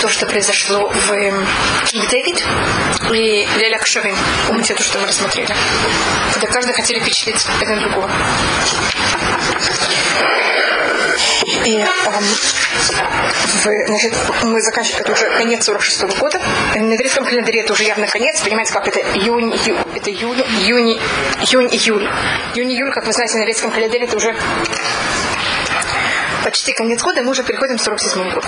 то, что произошло в Кинг Дэвид и Леля Кшарин. Помните то, что мы рассмотрели? Когда каждый хотели впечатлить один другого. И эм, в, значит, мы заканчиваем, это уже конец 46 -го года. На еврейском календаре это уже явно конец. Понимаете, как это июнь, ию, это июнь, июнь, июнь, июль. Июнь, июль, как вы знаете, на еврейском календаре это уже почти конец года, мы уже переходим к 47 году.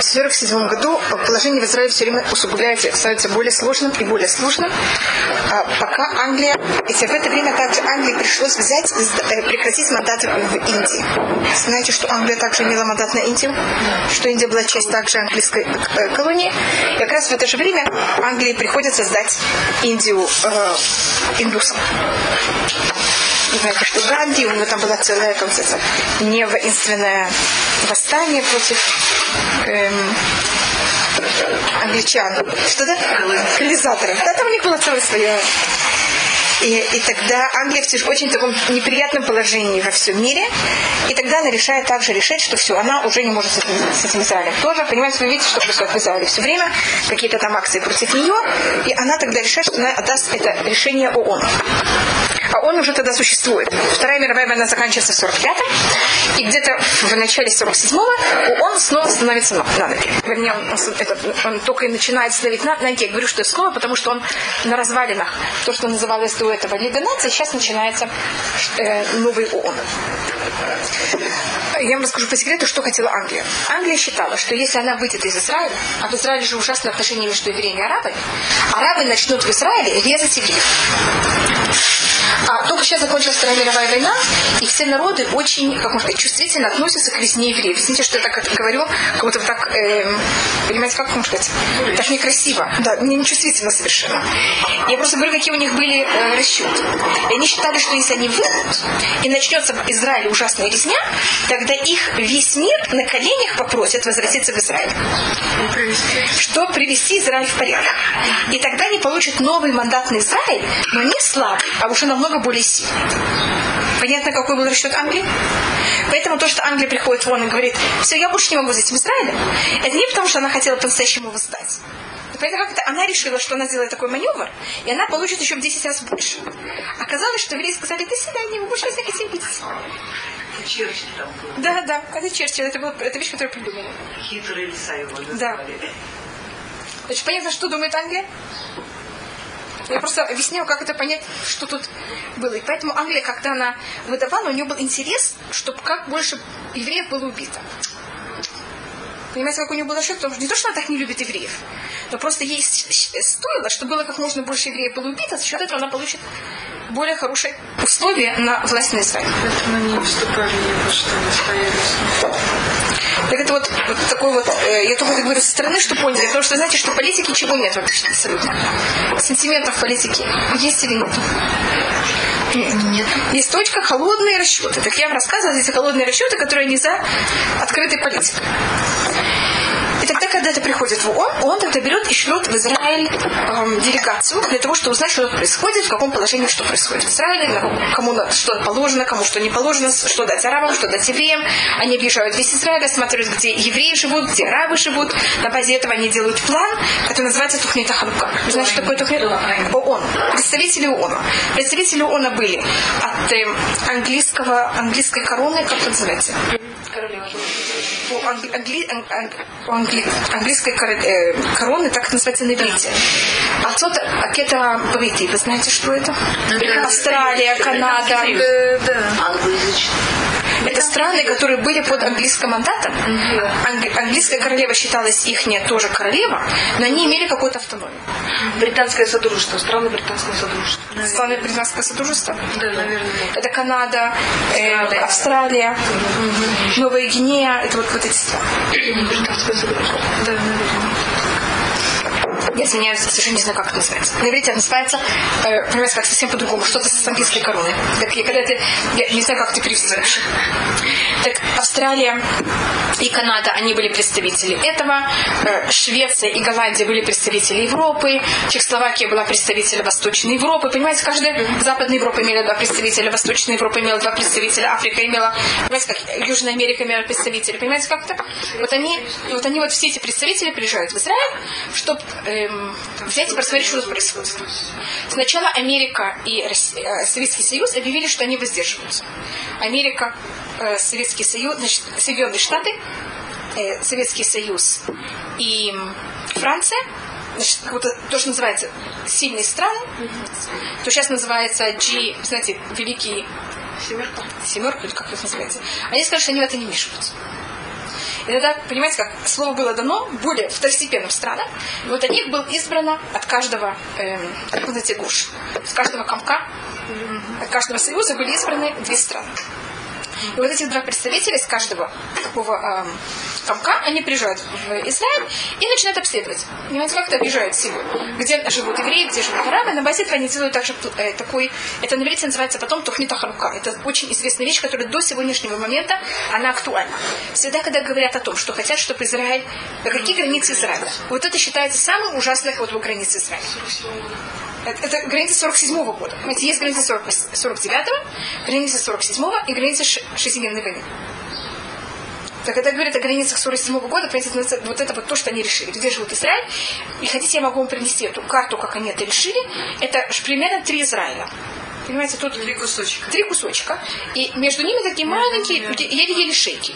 В 1947 году положение в Израиле все время усугубляется, становится более сложным и более сложным, а пока Англия, и в это время также Англии пришлось взять, э, прекратить мандат в Индии. Знаете, что Англия также имела мандат на Индию, что Индия была часть также английской э, колонии. И как раз в это же время Англии приходится сдать Индию э, индусам знаете, что Ганди, у него там была целая, говорится, не воинственное восстание против эм, англичан. Что да? Колонизаторов. Да, там у них было целое свое и, и тогда Англия в очень таком неприятном положении во всем мире. И тогда она решает также решить, что все, она уже не может с этим, с этим Израилем тоже. Понимаете, вы видите, что происходит в Израиле все время. Какие-то там акции против нее. И она тогда решает, что она отдаст это решение ООН. А он уже тогда существует. Вторая мировая война заканчивается в 45-м. И где-то в начале 47-го ООН снова становится на, ноги. Вернее, он, это, он только и начинает становить на ноги. Я говорю, что снова, потому что он на развалинах. То, что называлось до этого Лига наций, сейчас начинается э, новый ООН. Я вам расскажу по секрету, что хотела Англия. Англия считала, что если она выйдет из Израиля, а в Израиле же ужасные отношения между евреями и арабами, арабы начнут в Израиле резать евреев. А только сейчас закончилась Вторая мировая война, и все народы очень, как можно сказать, чувствительно относятся к весне евреев. Извините, что я так говорю, как будто так, э, понимаете, как можно сказать, так некрасиво. Да, мне не чувствительно совершенно. Я просто говорю, какие у них были э, расчеты. И они считали, что если они выйдут, и начнется в Израиле ужасная резня, тогда их весь мир на коленях попросят возвратиться в Израиль. Что привести Израиль в порядок. И тогда они получат новый мандат на Израиль, но не слабый, а уже намного более сильный. Понятно, какой был расчет Англии? Поэтому то, что Англия приходит вон и говорит, все, я больше не могу с этим Израилем, это не потому, что она хотела по-настоящему восстать. Поэтому как-то она решила, что она сделает такой маневр, и она получит еще в 10 раз больше. Оказалось, что евреи сказали, до свидания, мы больше вас не хотим видеть. Черчилль там был. Да, да, это Черчилль, это, была, это вещь, которую придумали. Хитрый лиса его назвали. Да. Значит, понятно, что думает Англия? Я просто объясняю, как это понять, что тут было. И поэтому Англия, когда она выдавала, у нее был интерес, чтобы как больше евреев было убито. Понимаете, как у нее был расчет? Потому что не то, что она так не любит евреев, но просто ей стоило, чтобы было как можно больше евреев было убито, за счет этого она получит более хорошие условия на власть на Израиль. Это не вступали что, не стояли. Так это вот, вот такой вот, э, я только говорю со стороны, что поняли, потому что знаете, что политики чего нет вообще абсолютно. Сентиментов политики есть или нет? Нет. Есть точка холодные расчеты. Так я вам рассказывала, эти холодные расчеты, которые не за открытой политикой. Тогда, когда это приходит в ООН, он тогда берет и шлет в Израиль эм, делегацию для того, чтобы узнать, что происходит, в каком положении что происходит в Израиле, кому что положено, кому что не положено, что дать арабам, что дать евреям. Они объезжают весь Израиль, осматривают, где евреи живут, где арабы живут. На базе этого они делают план, который называется Тухнита Ханука. Вы знаете, что такое Тухнита? ООН. Представители ООН. Представители ООН были от э, английского, английской короны, как это называется? Королева у, англи, англи, у англи, английской э, короны так называется на иврите. А тут это брити. Вы знаете, что это? Австралия, Канада. Это страны, которые были под английским мандатом. Англи, английская королева считалась их не тоже королева, но они имели какую-то автономию. Британское содружество, страны британского содружества. Страны британского содружества? Да, наверное. Это Канада, э, Австралия. Новая Гвинея, это вот, вот эти. Британское содружество. Да, наверное. Я извиняюсь, совершенно не знаю, как это называется. На иврите это называется, э, понимаете, как совсем по-другому, что-то с английской короной. Так, я, когда ты, я не знаю, как ты перевести. Так, Австралия и Канада, они были представители этого. Э, Швеция и Голландия были представители Европы. Чехословакия была представителем Восточной Европы. Понимаете, каждая Западная Европа имела два представителя, Восточная Европа имела два представителя, Африка имела, понимаете, как Южная Америка имела представителей. Понимаете, как это? Вот они, вот они вот все эти представители приезжают в Израиль, чтобы эм, взять и посмотреть, что тут происходит. Сначала Америка и э, Советский Союз объявили, что они воздерживаются. Америка, э, Советский Союз, значит, Соединенные Штаты, э, Советский Союз и Франция, значит, как будто то, что называется сильные страны, то сейчас называется G, знаете, великий семерка, семерка, или как это называется, они скажут, что они в это не вмешиваются. И тогда, понимаете, как слово было дано более второстепенным странам, и вот от них был избрано от каждого, эм, знаете, гуш, с каждого комка, от каждого союза были избраны две страны. И вот этих два представителя из каждого такого эм, комка, они приезжают в Израиль и начинают обследовать. Понимаете, как это объезжают всего. Где живут евреи, где живут арабы. На базе этого они делают также э, такой, это на иврите называется потом тухнита харука. Это очень известная вещь, которая до сегодняшнего момента, она актуальна. Всегда, когда говорят о том, что хотят, чтобы Израиль, какие границы Израиля, вот это считается самым ужасным вот границы Израиля. Это, это граница 47 года. Понимаете, есть граница 40, 49-го, граница 47-го и граница шестидневной войны. Так когда говорят о границах 47 года, понимаете, вот это вот то, что они решили, где живут Израиль. И хотите, я могу вам принести эту карту, как они это решили. Это примерно три Израиля. Понимаете, тут Три кусочка. три кусочка, и между ними такие маленькие, еле-еле шейки.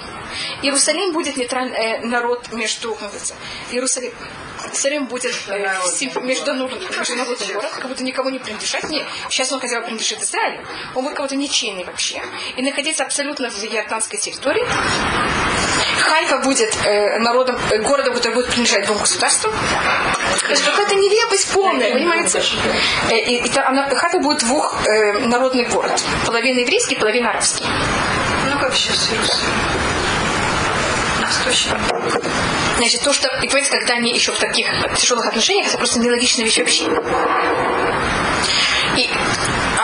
Иерусалим будет нейтральный э, народ между, как называется, Иерусалим, Иерусалим будет э, сим- международный, город, как будто никому не принадлежать. Не, сейчас он хотя бы принадлежит Израилю, он будет кого-то ничейный вообще. И находиться абсолютно в иорданской территории. Хайфа будет э, народом, э, городом, который будет принадлежать двум государствам. То есть какая-то нелепость полная, понимаете? Э, И, и она, Хайфа будет двух э, народный город. Половина еврейский, половина арабский. Ну как сейчас? Восточный. Значит, то, что, и понимаете, когда они еще в таких тяжелых отношениях, это просто нелогичная вещь вообще. И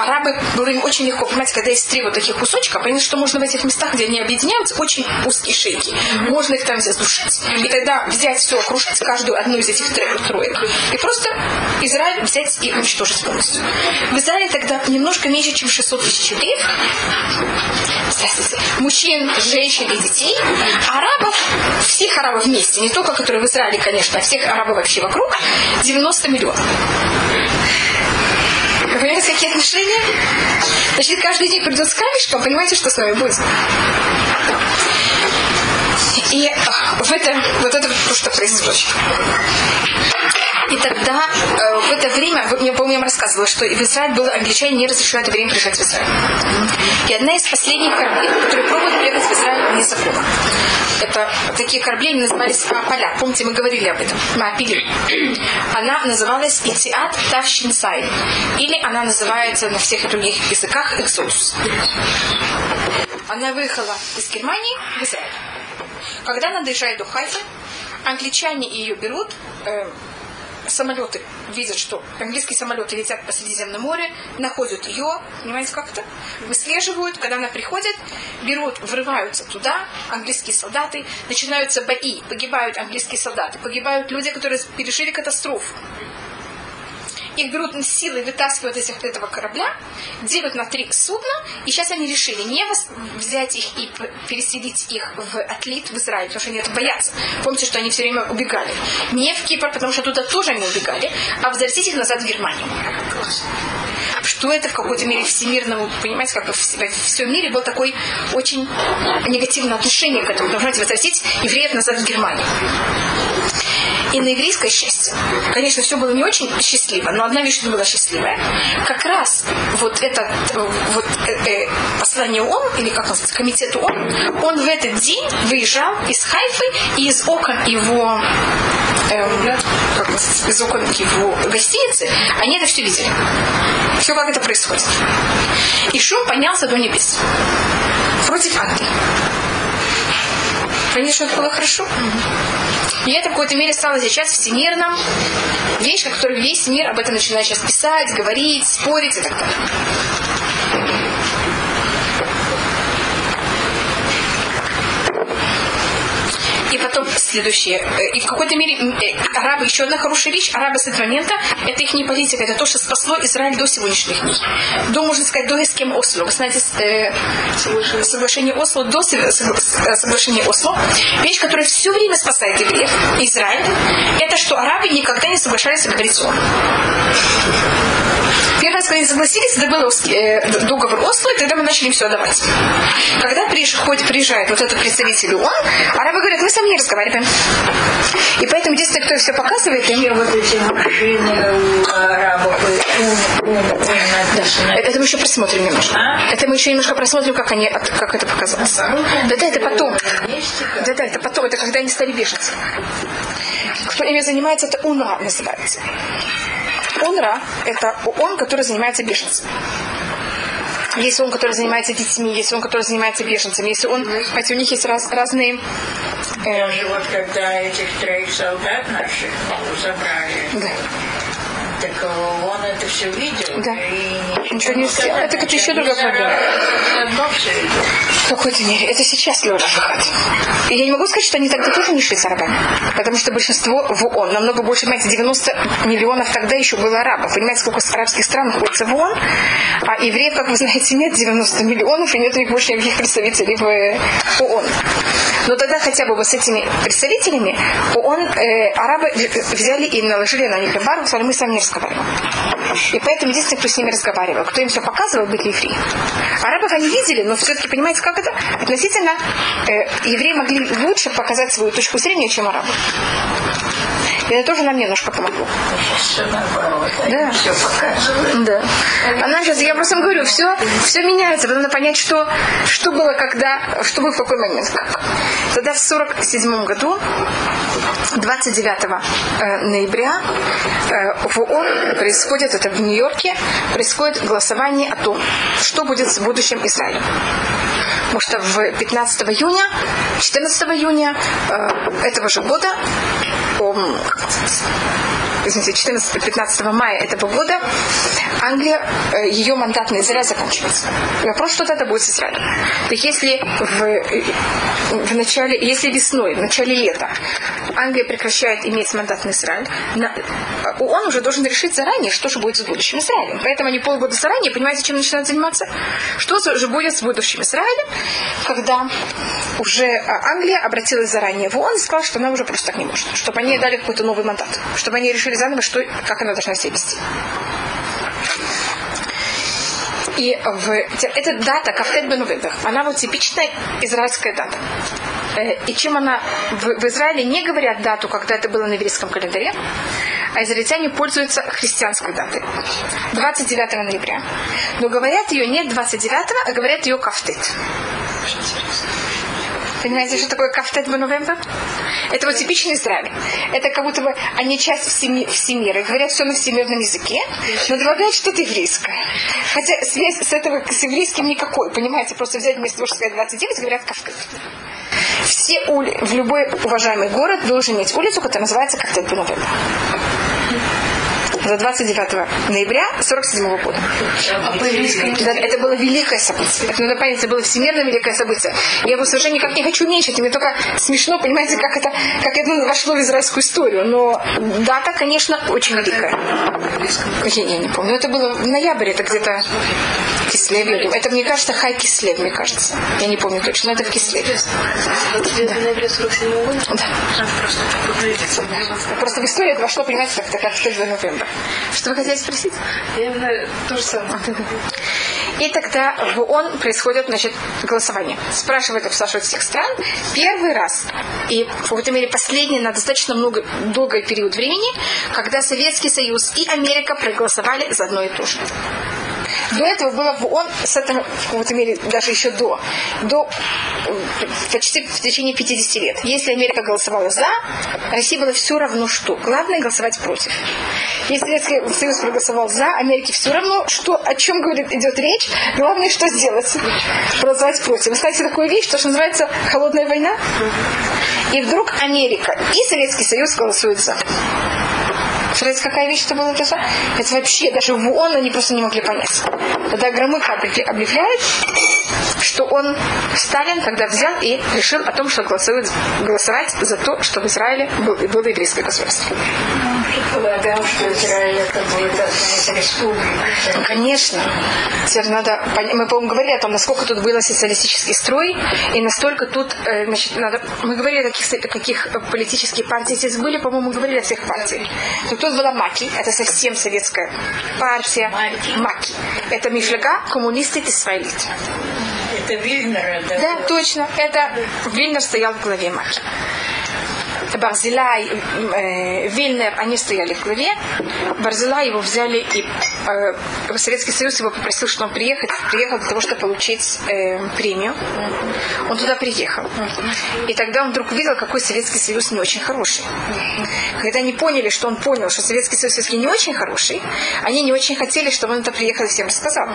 арабы было им очень легко, понимаете, когда есть три вот таких кусочка, понятно, что можно в этих местах, где они объединяются, очень узкие шейки. Можно их там задушить, и тогда взять все, окружить каждую одну из этих трех троек. И просто Израиль взять и уничтожить полностью. В Израиле тогда немножко меньше, чем 600 тысяч евреев. Здравствуйте. Мужчин, женщин и детей. А арабов, всех арабов вместе, не только которые в Израиле, конечно, а всех арабов вообще вокруг, 90 миллионов. Понимаете, какие отношения? Значит, каждый день придет с камешком, понимаете, что с вами будет? И а, в это, вот это то, что происходит. И тогда, э, в это время, вы- мне, по-моему, я вам рассказывала, что в Израиль было, англичане не разрешают это время приезжать в Израиль. И одна из последних кораблей, которые пробуют приехать в Израиль незаконно. Это такие корабли, они назывались Поля. Помните, мы говорили об этом. Маапилим. Она называлась Итиат Тавшинсай. Или она называется на всех других языках Эксодус. Она выехала из Германии в Израиль. Когда она доезжает до Хайфа, англичане ее берут, э, самолеты видят, что английские самолеты летят по Средиземному море, находят ее, понимаете, как это? Выслеживают, когда она приходит, берут, врываются туда, английские солдаты, начинаются бои, погибают английские солдаты, погибают люди, которые пережили катастрофу. Их берут с силой, вытаскивают из этого корабля, делят на три судна, и сейчас они решили не взять их и переселить их в Атлит, в Израиль, потому что они это боятся. Помните, что они все время убегали. Не в Кипр, потому что туда тоже они убегали, а возвратить их назад в Германию. Что это в какой-то мере всемирному, понимаете, как в- всем мире было такое очень негативное отношение к этому, что знаете, возвратить евреев назад в Германию и на еврейское счастье. Конечно, все было не очень счастливо, но одна вещь была счастливая. Как раз вот это вот, э, э, послание ООН, или как называется, комитет ООН, он в этот день выезжал из Хайфы и из окон его эм, из окон его гостиницы, они это все видели. Все, как это происходит. И шум поднялся до небес. Против Англии. Конечно, это было хорошо. И это в какой-то мере стало сейчас всемирным вещь, о которой весь мир об этом начинает сейчас писать, говорить, спорить и так далее. Потом следующее. Э, и в какой-то мере э, арабы, еще одна хорошая вещь, арабы с этого момента, это их политика, это то, что спасло Израиль до сегодняшних дней. До, можно сказать, до эскем Осло. Вы знаете, э, соглашение Осло, до соглашения Осло. Вещь, которая все время спасает евреев, Израиль, это что арабы никогда не соглашались с Первый раз, когда они согласились, это был э, договор Осло, и тогда мы начали им все отдавать. Когда приходит, приезжает вот этот представитель ООН, арабы говорят, мы с вами не разговариваем. И поэтому единственное, кто все показывает, им... вот эти машины у арабов, это, мы еще просмотрим немножко. А? Это мы еще немножко просмотрим, как, они, как это показалось. Да-да, это потом. Да-да, это потом. Это когда они стали бежать. Кто ими занимается, это УНРА называется. УНРА – это он, который занимается беженцами. Есть он, который занимается детьми, есть он, который занимается беженцами, если он, хотя у них есть раз, разные... Э... Даже вот когда этих троих солдат наших забрали, да. Так он это все видел. Да. И ничего не сделал. Это как еще другая проблема. В какой-то мере. Это сейчас Леша выход. И я не могу сказать, что они тогда тоже не шли арабами. Потому что большинство в ООН, намного больше, понимаете, 90 миллионов тогда еще было арабов. Понимаете, сколько арабских стран находится в ООН, а евреев, как вы знаете, нет 90 миллионов, и нет у них больше никаких представителей в ООН. Но тогда хотя бы вот с этими представителями ООН, э, арабы взяли и наложили на них эмбарго, сказали, мы с вами не разговаривал. И поэтому единственный, кто с ними разговаривал, кто им все показывал, были евреи. Арабов они видели, но все-таки, понимаете, как это? Относительно э, евреи могли лучше показать свою точку зрения, чем арабы. И это тоже нам немножко помогло. Да. Да. А нам сейчас, я просто говорю, все, все меняется. Надо понять, что, что было когда, что было в какой момент. Тогда в 47 году, 29 э, ноября, э, в ООН происходит, это в Нью-Йорке, происходит голосование о том, что будет с будущим Израилем. Потому что в 15 июня, 14 июня э, этого же года по извините, 14-15 мая этого года Англия, э, ее мандатный Израиль заканчивается. И вопрос, что тогда будет с Израилем. То есть если в, э, в начале, если весной, в начале лета Англия прекращает иметь мандатный Израиль, на, он уже должен решить заранее, что же будет с будущим Израилем. Поэтому они полгода заранее, понимаете, чем начинают заниматься? Что же будет с будущим Израилем, когда уже Англия обратилась заранее в ООН и сказала, что она уже просто так не может. Чтобы они дали какой-то новый мандат. Чтобы они решили заново, что, как она должна себя вести. И в, эта дата, Кафтет Бенуведах, она вот типичная израильская дата. Э, и чем она в, в Израиле не говорят дату, когда это было на еврейском календаре, а израильтяне пользуются христианской датой. 29 ноября. Но говорят ее не 29, а говорят ее Кафтет. Понимаете, что такое кафтет бенувембер? Это вот типичный Израиль. Это как будто бы они часть всеми, всемира. Говорят все на всемирном языке, но добавляют что-то еврейское. Хотя связь с этого с еврейским никакой. Понимаете, просто взять вместо того, что сказать 29, говорят кафтет. Все ули... в любой уважаемый город должен иметь улицу, которая называется кафтет бенувембер за 29 ноября 47 года. А да, это было великое событие. Это надо понять, это было всемирно великое событие. Я его совершенно никак не хочу уменьшить. Мне только смешно, понимаете, как это, как это вошло в израильскую историю. Но дата, конечно, очень великая. Я, я не помню. Это было в ноябре, это где-то Кислеве. Это, мне кажется, Хай Кислев, мне кажется. Я не помню точно, но это в Кислеве. 29 ноября 47 года? Да. Просто в историю это вошло, понимаете, как, как в 1 ноября. Что вы хотели спросить? Я то же самое. И тогда в ООН происходит значит, голосование. Спрашивают, спрашивают всех стран. Первый раз, и в какой-то мере последний на достаточно много, долгий период времени, когда Советский Союз и Америка проголосовали за одно и то же. До этого было в ООН, с этого, в каком-то мере, даже еще до, до почти в течение 50 лет. Если Америка голосовала за, России было все равно что. Главное голосовать против. Если Советский Союз проголосовал за, Америке все равно, что, о чем говорит, идет речь. Главное, что сделать. Проголосовать против. Вы знаете такую вещь, то, что называется холодная война? И вдруг Америка и Советский Союз голосуют за. Смотрите, какая вещь это была это Это вообще даже в ООН они просто не могли понять. Тогда Громыко объявляет, что он, Сталин, тогда взял и решил о том, что голосует, голосовать за то, что в Израиле был, было еврейское государство. Полагал, что Израиль это будет республика. Конечно. Теперь надо, мы, по-моему, говорили о том, насколько тут был социалистический строй, и настолько тут, э, значит, надо, мы говорили о каких, каких политических партий здесь были, по-моему, мы говорили о всех партиях. Но тут была Маки, это совсем советская партия. Маки. Маки. Это Мифляга, коммунисты Исраилит. Это Вильнер. Да, Да, точно. Это Вильнер стоял в главе Маки. Барзилай, э, Вильнер, они стояли в главе. Барзилай его взяли и э, Советский Союз его попросил, что он приехал, приехал для того, чтобы получить э, премию. Он туда приехал. И тогда он вдруг увидел, какой Советский Союз не очень хороший. Когда они поняли, что он понял, что Советский Союз все-таки не очень хороший, они не очень хотели, чтобы он это приехал и всем рассказал.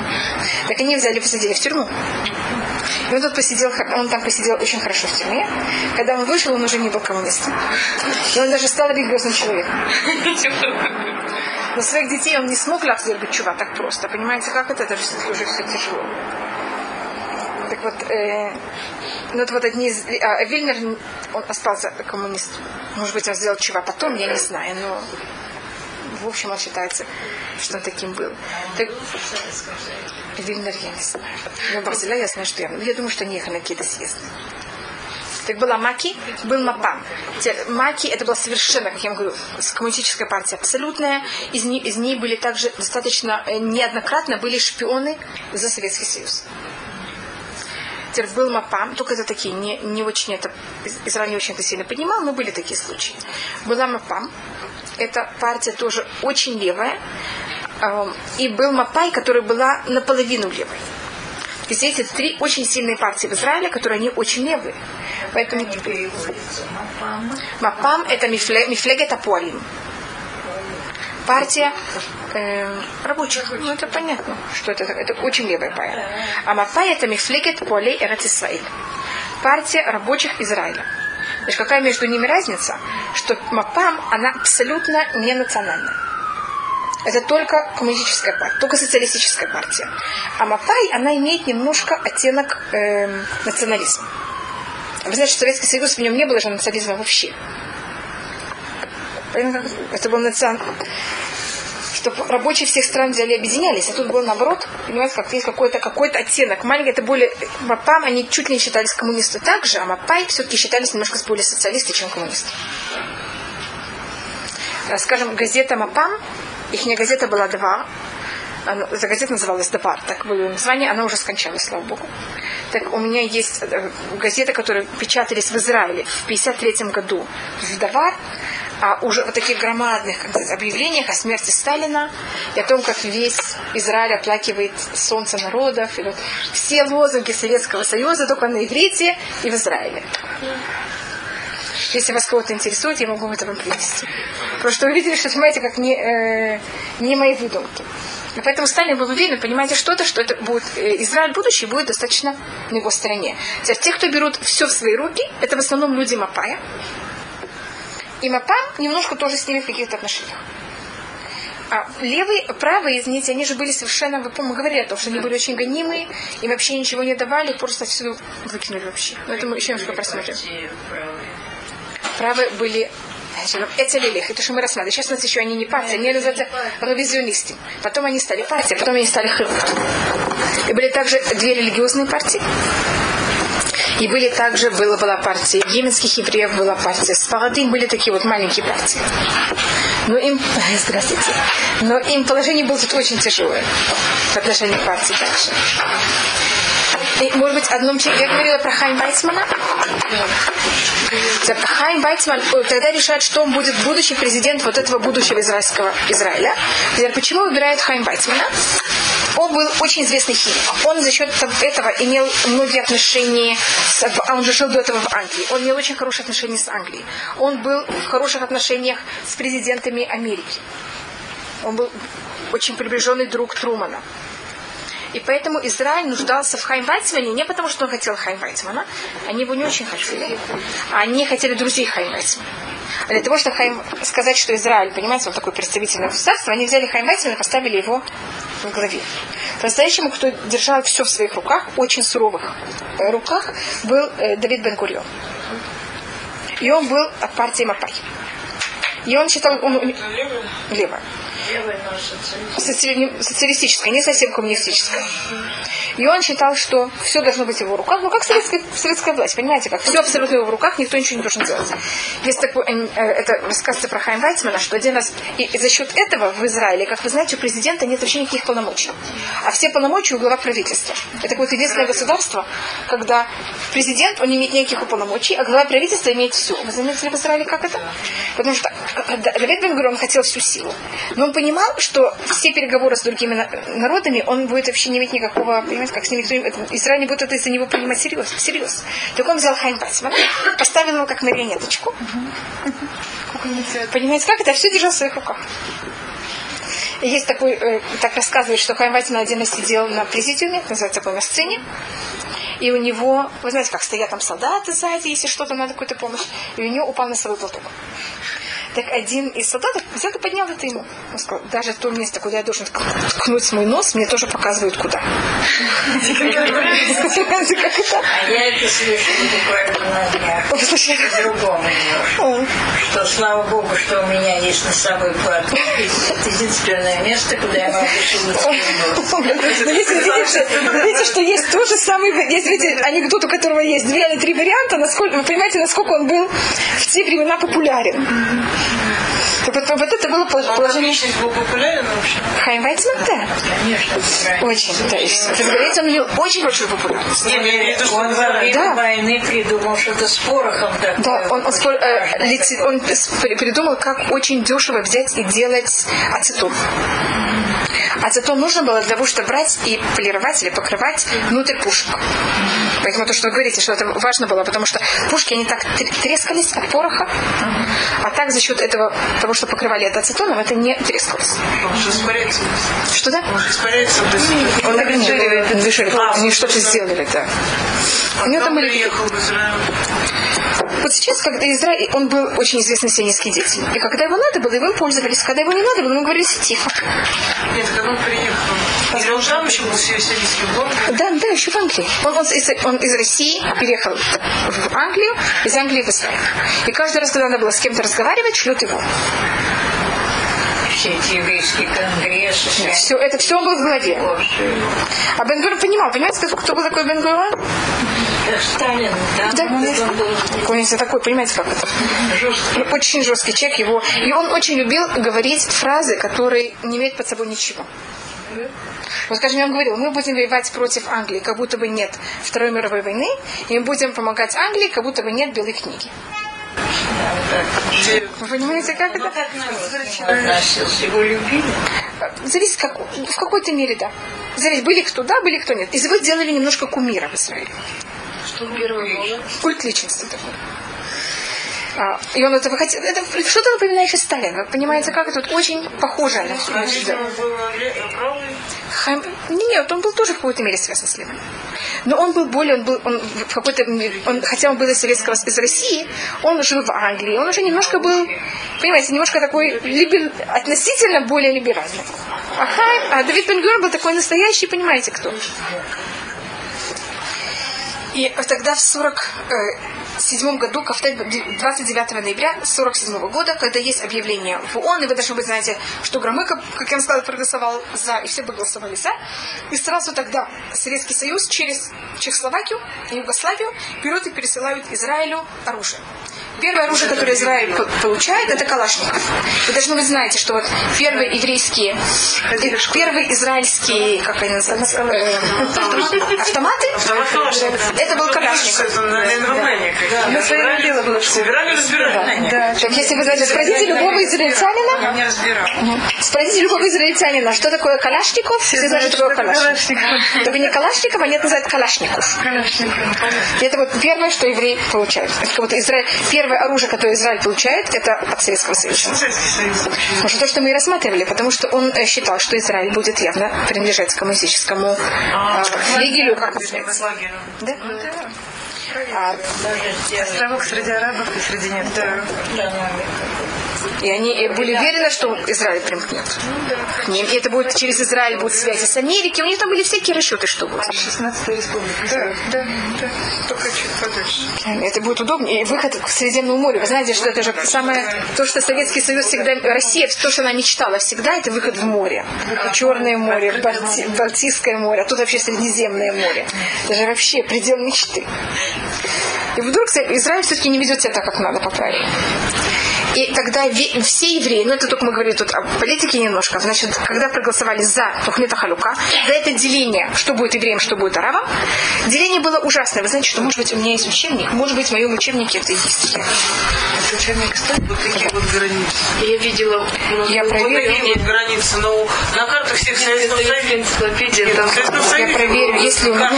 Так они взяли и посадили в тюрьму. И он тут посидел, он там посидел очень хорошо в тюрьме. Когда он вышел, он уже не был коммунистом. И он даже стал религиозным человеком. Но своих детей он не смог лахзир быть чува так просто. Понимаете, как это? Это же все-таки уже все тяжело. Так вот, э, ну вот одни из... А, Вильнер, он остался коммунистом. Может быть, он сделал чува потом, я не знаю, но в общем, он считается, что он таким был. Так, Вильнер, я не знаю. Но Барзеля я знаю, что я... Я думаю, что не ехали на какие-то съезды. Так была Маки, был Мапам. Маки это была совершенно, как я говорю, коммунистическая партия абсолютная. Из, ней, из ней были также достаточно э, неоднократно были шпионы за Советский Союз. Теперь был Мапам, только это такие, не, не очень это, Израиль не очень это сильно понимал, но были такие случаи. Была Мапам, эта партия тоже очень левая, и был Мапай, которая была наполовину левой. Здесь эти три очень сильные партии в Израиле, которые они очень левые. Поэтому Мапам это Мифлегет Апуалим. Партия э, рабочих. Ну, это понятно, что это, это очень левая партия. А Мапай это Мифлегет Пуалей Эрат Исраиль. Партия рабочих Израиля. Значит, какая между ними разница? Что Мапам, она абсолютно не национальная. Это только коммунистическая партия, только социалистическая партия. А Мапай, она имеет немножко оттенок э, национализма. Вы знаете, что Советский Союз в нем не было же национализма вообще. Это был национ... Что рабочие всех стран взяли и объединялись, а тут было наоборот, понимаете, как есть какой-то какой оттенок. Маленький, это более... Мапам, они чуть ли не считались коммунисты так же, а Мапай все-таки считались немножко более социалисты, чем коммунисты. Скажем, газета Мапам, их газета была два, эта газета называлась Дабар, так было название, она уже скончалась, слава богу. Так у меня есть э, газеты, которые печатались в Израиле в 53 году в Давар, а уже в таких громадных сказать, объявлениях о смерти Сталина и о том, как весь Израиль оплакивает солнце народов. И вот все лозунги Советского Союза только на иврите и в Израиле. Если вас кого-то интересует, я могу это вам привести. Что вы видели, что, понимаете, как не, э, не мои выдумки. И поэтому Сталин был уверен, понимаете, что-то, что это будет э, Израиль будущий будет достаточно на его стороне. Те, кто берут все в свои руки, это в основном люди Мапая. И Мапам немножко тоже с ними в каких-то отношениях. А левые, правые, извините, они же были совершенно, вы, по-моему, говорили о том, что они были очень гонимые, им вообще ничего не давали, просто всюду выкинули вообще. Но это мы еще немножко просмотрим. Правые были это лилих, это что мы рассматриваем. Сейчас у нас еще они не партия, они называются ревизионисты. Потом они стали партией, потом они стали хребут. И были также две религиозные партии. И были также, была, была партия йеменских евреев, была партия Спарадим, были такие вот маленькие партии. Но им, здравствуйте, но им положение было тут очень тяжелое в отношении партии также. И, может быть, одном я говорила про Хайм Вайцмана. Хайм Вайцман э, тогда решает, что он будет будущий президент вот этого будущего израильского Израиля. Почему выбирает Хайм Вайцмана? Он был очень известный химик. Он за счет этого имел многие отношения, с, а он же жил до этого в Англии. Он имел очень хорошие отношения с Англией. Он был в хороших отношениях с президентами Америки. Он был очень приближенный друг Трумана. И поэтому Израиль нуждался в Хайм Вайцмане не потому, что он хотел Хайм Вайцмана, они его не очень хотели, а они хотели друзей Хайм Вайцмана. А для того, чтобы Хайм, сказать, что Израиль, понимаете, он такой представительное государство, они взяли Хайм Вайцмана и поставили его в главе. По-настоящему, кто держал все в своих руках, очень суровых э, руках, был э, Давид бен -Гурион. И он был от партии Мапай. И он считал, он, левая социалистическое, не совсем коммунистическое. И он считал, что все должно быть в его руках. Ну, как советская, советская власть, понимаете, как все абсолютно в его руках, никто ничего не должен делать. Есть такой, э, это рассказывается про Хайм Вайцмана, что один раз, и, за счет этого в Израиле, как вы знаете, у президента нет вообще никаких полномочий. А все полномочия у глава правительства. Это какое-то единственное государство, когда президент, он не имеет никаких полномочий, а глава правительства имеет все. Вы заметили в Израиле, как это? Потому что Давид Бенгур, он хотел всю силу. Но он понимал, что все переговоры с другими народами, он будет вообще не иметь никакого, понимаете, как с ними Израиль не будет это из-за него принимать всерьез. всерьез. Так он взял Хайм Бацмана, поставил его как марионеточку. Понимаете, как это все держал в своих руках. Есть такой, э, так рассказывает, что Хайм Вайтман один раз сидел на президиуме, называется такой на сцене, и у него, вы знаете, как стоят там солдаты сзади, если что-то надо, какую-то помощь, и у него упал на свой платок. Так один из солдатов взял и поднял это ему. Он сказал, даже то место, куда я должен ткнуть мой нос, мне тоже показывают куда. А я это слышу буквально на днях. По-другому Что слава Богу, что у меня есть носовой платок. Это единственное место, куда я могу Видите, что есть тот же самый, есть видите, анекдот, у которого есть две или три варианта, насколько, вы понимаете, насколько он был в те времена популярен. Так вот, вот это было положение. был популярен вообще? Хайм Вайцман, да. Конечно. Очень. То есть, разумеется, он имел очень большую популярность. Нет, я имею в виду, что он во время да. войны придумал что-то с порохом такое. Да, он, он, спор, э, лици, он придумал, как очень дешево взять и делать ацетон. Ацетон нужно было для того, чтобы брать и полировать или покрывать внутрь пушек. Поэтому то, что вы говорите, что это важно было, потому что пушки, они так трескались от пороха, а так за счет этого, того, что покрывали это ацетоном, это не трескалось. Он же испаряется. Что да? Он же испаряется. Он так не движили. Они что-то сделали, да. У него там были... Вот сейчас, когда Израиль, он был очень известный сионистский деятель. И когда его надо было, им пользовались. Когда его не надо было, ему говорили тихо. Нет, когда он приехал. Или он там еще был блок? Да, да, еще в Англии. Он, он, из, он из России переехал в Англию, из Англии в Израиль. И каждый раз, когда надо было с кем-то разговаривать, шлют его все эти еврейские конгрессы. Все, это все он был в голове. А Бенгур понимал, понимаете, кто, кто был такой Бенгур? Сталин, да? Да, он такой, понимаете, как это? Жесткий. Очень жесткий человек его. И он очень любил говорить фразы, которые не имеют под собой ничего. Вот, скажем, он говорил, мы будем воевать против Англии, как будто бы нет Второй мировой войны, и мы будем помогать Англии, как будто бы нет Белой книги. Вы понимаете, как это? Относился, его любили. Зависит, как, в какой-то мере, да. Зависит, были кто да, были кто нет. Из его сделали немножко кумира в Израиле. Что первое Культ личности такой. А, и он этого хотел. Это что-то напоминающее Сталина. Понимаете, как это вот очень похоже на все. Хайм... Нет, он был тоже в какой-то мере связан с Левиным. Но он был более, он был, он в какой-то, он, хотя он был из советского, из России, он жил в Англии, он уже немножко был, понимаете, немножко такой либер, относительно более либеральный. А, Хайм, а Давид Бенгур был такой настоящий, понимаете, кто? И тогда в 47 году, 29 ноября 47 года, когда есть объявление в ООН, и вы должны быть знаете, что Громыко, как я вам сказала, проголосовал за, и все бы голосовали за, и сразу тогда Советский Союз через Чехословакию и Югославию берут и пересылают Израилю оружие. Первое оружие, которое Израиль получает, это Калашников. Вы должны быть знаете, что вот первые еврейские, первые израильские, как они называются, э, автоматы, это был Калашников. Мы своим дело было. Собирали, разбирали. Да. Так если вы знаете, спросите любого израильтянина, спросите любого израильтянина, что такое Калашников, все знают, что такое Калашников. Только не Калашников, они это называют Калашников. Это вот первое, что евреи получают. Это будто Израиль, первое оружие, которое Израиль получает, это от Советского Союза. Потому что то, что мы и рассматривали, потому что он э, считал, что Израиль будет явно принадлежать коммунистическому э, лагерю, как называется. Да? А, Островок среди арабов и среди нет. Да. И они были уверены, что Израиль примкнет к ним. И это будет через Израиль будут связи с Америкой. У них там были всякие расчеты, что будет. 16 республика. Да, да, да. Только чуть подольше. Это будет удобнее. И выход к Средиземному морю. Вы знаете, что это же самое... То, что Советский Союз всегда... Россия, то, что она мечтала всегда, это выход в море. Черное море, Балти... Балтийское море. А тут вообще Средиземное море. Это же вообще предел мечты. И вдруг Израиль все-таки не ведет себя так, как надо по правилам. И тогда все евреи, ну это только мы говорили тут о политике немножко, значит, когда проголосовали за Тухмета Халюка, за это деление, что будет евреям, что будет арабам, деление было ужасное. Вы знаете, что, может быть, у меня есть учебник, может быть, в моем учебнике это есть. Учебник стоит вот такие вот границы. Я видела. Я проверю. Вот такие вот границы, но на картах всех Советского Союза. энциклопедия. Там, я проверю, если у меня...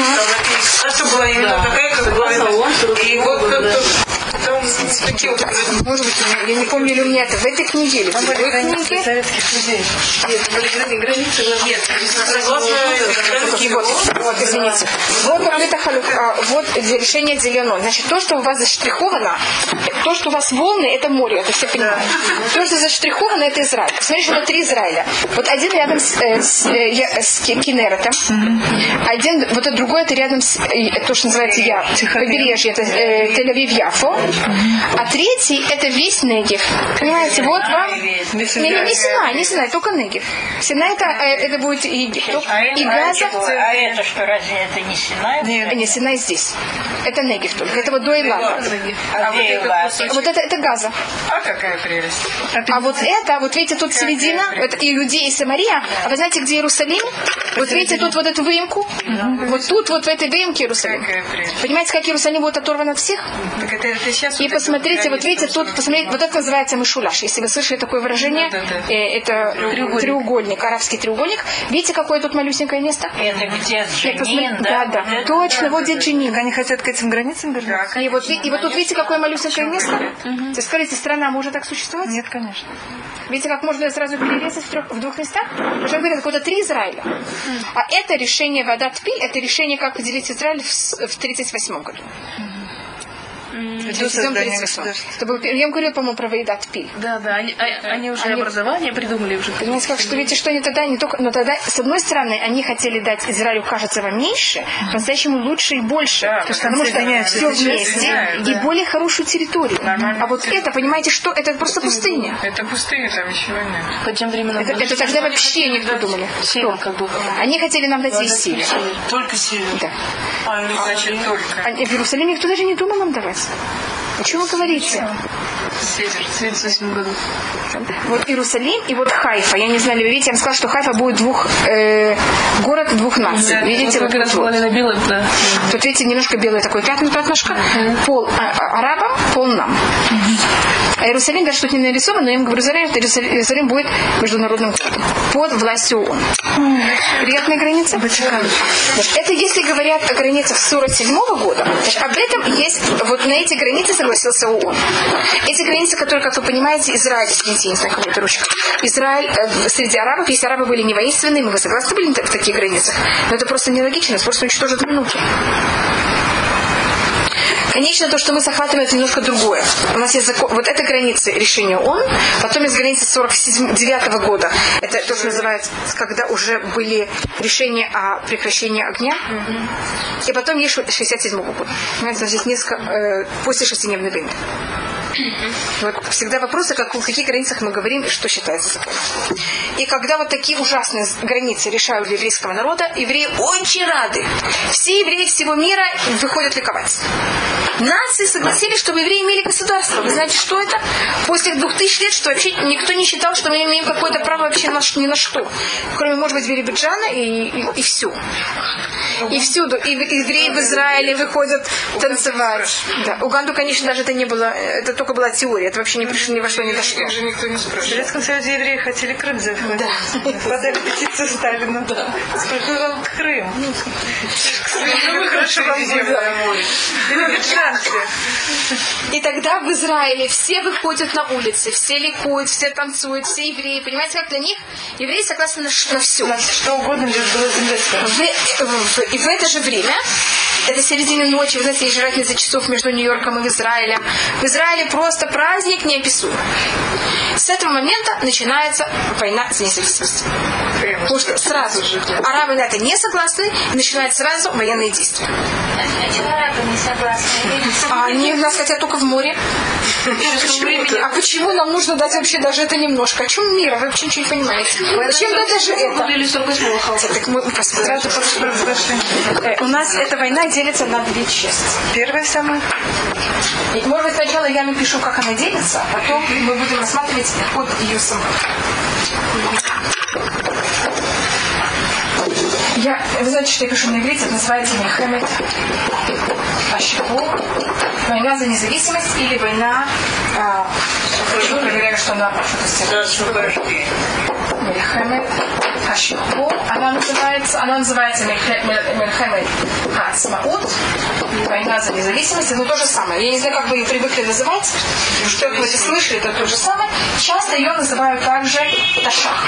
А что была именно такая, как была? И вот там такие вот может быть, я не помню, ли у меня это в этой книге или в другой книге. советских людей. Нет, были границы. Нет, согласно И вот, вот, извините. Вот это халюка, вот решение делено. Значит, то, что у вас заштриховано, то, что у вас волны, это море, это все понимают. То, что заштриховано, это Израиль. Посмотрите, на три Израиля. Вот один рядом с, э, с, э, с Кинеретом, один, вот это другой, это рядом с, э, то, что называется я, побережье, это э, Тель-Авив-Яфо, а третий, это весь Негев. Понимаете, вот вам... Не, не, не Синай, не Синай, только Негев. Синай это, э, это будет Египет. И Газа... А это что, разве это не Синай? Нет, не Синай здесь. Это Негев только. Это вот до Эйлата. А где Эйлат? Вот это, это Газа. А какая прелесть. А вот это, вот видите, тут середина, это Иудея и Самария. А вы знаете, где Иерусалим? Вот видите, тут вот эту выемку. Вот тут, вот в этой выемке Иерусалим. Понимаете, как Иерусалим будет оторван от всех? Так это, это сейчас И посмотрите, вот видите, тут, посмотрите, вот это называется мышуляш. Если вы слышали такое выражение, Да, да, да. э, это треугольник. арабский треугольник. Видите, какое тут малюсенькое место? Это где посмотрю- да? да, да, это точно, да, вот где Джинин. Они хотят к этим границам вернуться? И вот, и вот тут видите, какое малюсенькое место? То есть, скажите, страна может так существовать? Нет, конечно. Видите, как можно сразу перерезать в, трех, в двух местах? Уже говорят, какое-то три Израиля. А это решение Вадат Пи, это решение, как поделить Израиль в, в 38 году. В 37-38. Это был, пер- я вам говорила, по-моему, про Ваидат Пи. Да, да, они, а- они уже Они- образование придумали уже. Понимаете, как что видите, что они тогда не только, но тогда, с одной стороны, они хотели дать Израилю, кажется, вам меньше, по-настоящему лучше и больше, Да, потому что все вместе и да. более хорошую территорию. Нормально. А вот это, понимаете, что это просто пустыня. Это пустыня, там ничего нет. По тем временам. Это, это тогда вообще никто думали. Север как бы. Они хотели нам дать весь север. Только север. Да. А, ну, значит, только. Они- в Иерусалиме никто даже не думал нам давать. О чем вы говорите? Север. В 38 году. Вот Иерусалим и вот Хайфа. Я не знаю, видите, я вам сказала, что Хайфа будет двух, э, город двух наций. Видите, вот вот вот. на белом, да. Тут, видите, немножко белое такое пятно, пятнышко. Пол а, а, арабам, пол нам. А Иерусалим, даже тут не нарисован, но я вам говорю, Иерусалим, это Иерусалим, будет международным городом. Под властью ООН. Приятная граница? Это если говорят о границах 47 года, значит, об этом есть, вот на эти границы согласился ООН. Эти границы, которые, как вы понимаете, Израиль, извините, я не знаю, как это ручка. Израиль э, среди арабов, если арабы были не воинственные, мы вы согласны были в таких границах? Но это просто нелогично, нас просто уничтожат в минуту. Конечно, то, что мы захватываем, это немножко другое. У нас есть закон, вот это границы решения ООН, потом есть границы 49 года. Это то, что называется, когда уже были решения о прекращении огня. И потом есть 67 года. Понимаете, значит, несколько, э, после шестидневной войны. Вот всегда вопросы, как, о каких границах мы говорим и что считается законом. И когда вот такие ужасные границы решают для еврейского народа, евреи очень рады. Все евреи всего мира выходят ликовать. Нации согласились, чтобы евреи имели государство. Вы знаете, что это? После двух тысяч лет, что вообще никто не считал, что мы имеем какое-то право вообще на, ни на что. Кроме, может быть, Биробиджана и, и, и все. И всюду. И в- евреи в Израиле выходят танцевать. Да. Уганду, конечно, даже это не было, это только была теория. Это вообще не пришло, ни во что не дошло. Их же никто не В спрашивает. Советском Союзе евреи хотели Крым захватить. Подали петицию Сталину. Да. Сколько Крым. Ну, хорошо вам будет. Танцы. И тогда в Израиле все выходят на улицы, все ликуют, все танцуют, все евреи. Понимаете, как для них евреи согласны на, на все. На что угодно, лишь было земля В, в- и в это же время, это середина ночи, вы знаете, есть же разница часов между Нью-Йорком и Израилем. В Израиле просто праздник неописуемый. С этого момента начинается война за независимость. Потому что сразу же арабы на это не согласны, и начинают сразу военные действия. А арабы не согласны? А они нас хотят только в море. Почему? А почему нам нужно дать вообще даже это немножко? О чем мира? Вы вообще ничего не понимаете. Зачем дать даже это? Или 48 хаоса. Так мы посмотрим. Сразу произошли. Э, У нас эта война делится на две части. Первая самая. Может быть, сначала я напишу, как она делится, а потом мы будем рассматривать от ее самой. Я, вы знаете, что я пишу на иврите, это называется Мехемет Ашиху, война за независимость или война, а, я проверяю, что она что-то освобождение. Мельхемет Хашиху. Она называется, она называется Мельхе- Мель- Мельхемет Хацмаут. Война за независимость. Это то же самое. Я не знаю, как вы ее привыкли называть. Что вы это слышали, это то же самое. Часто ее называют также Ташах.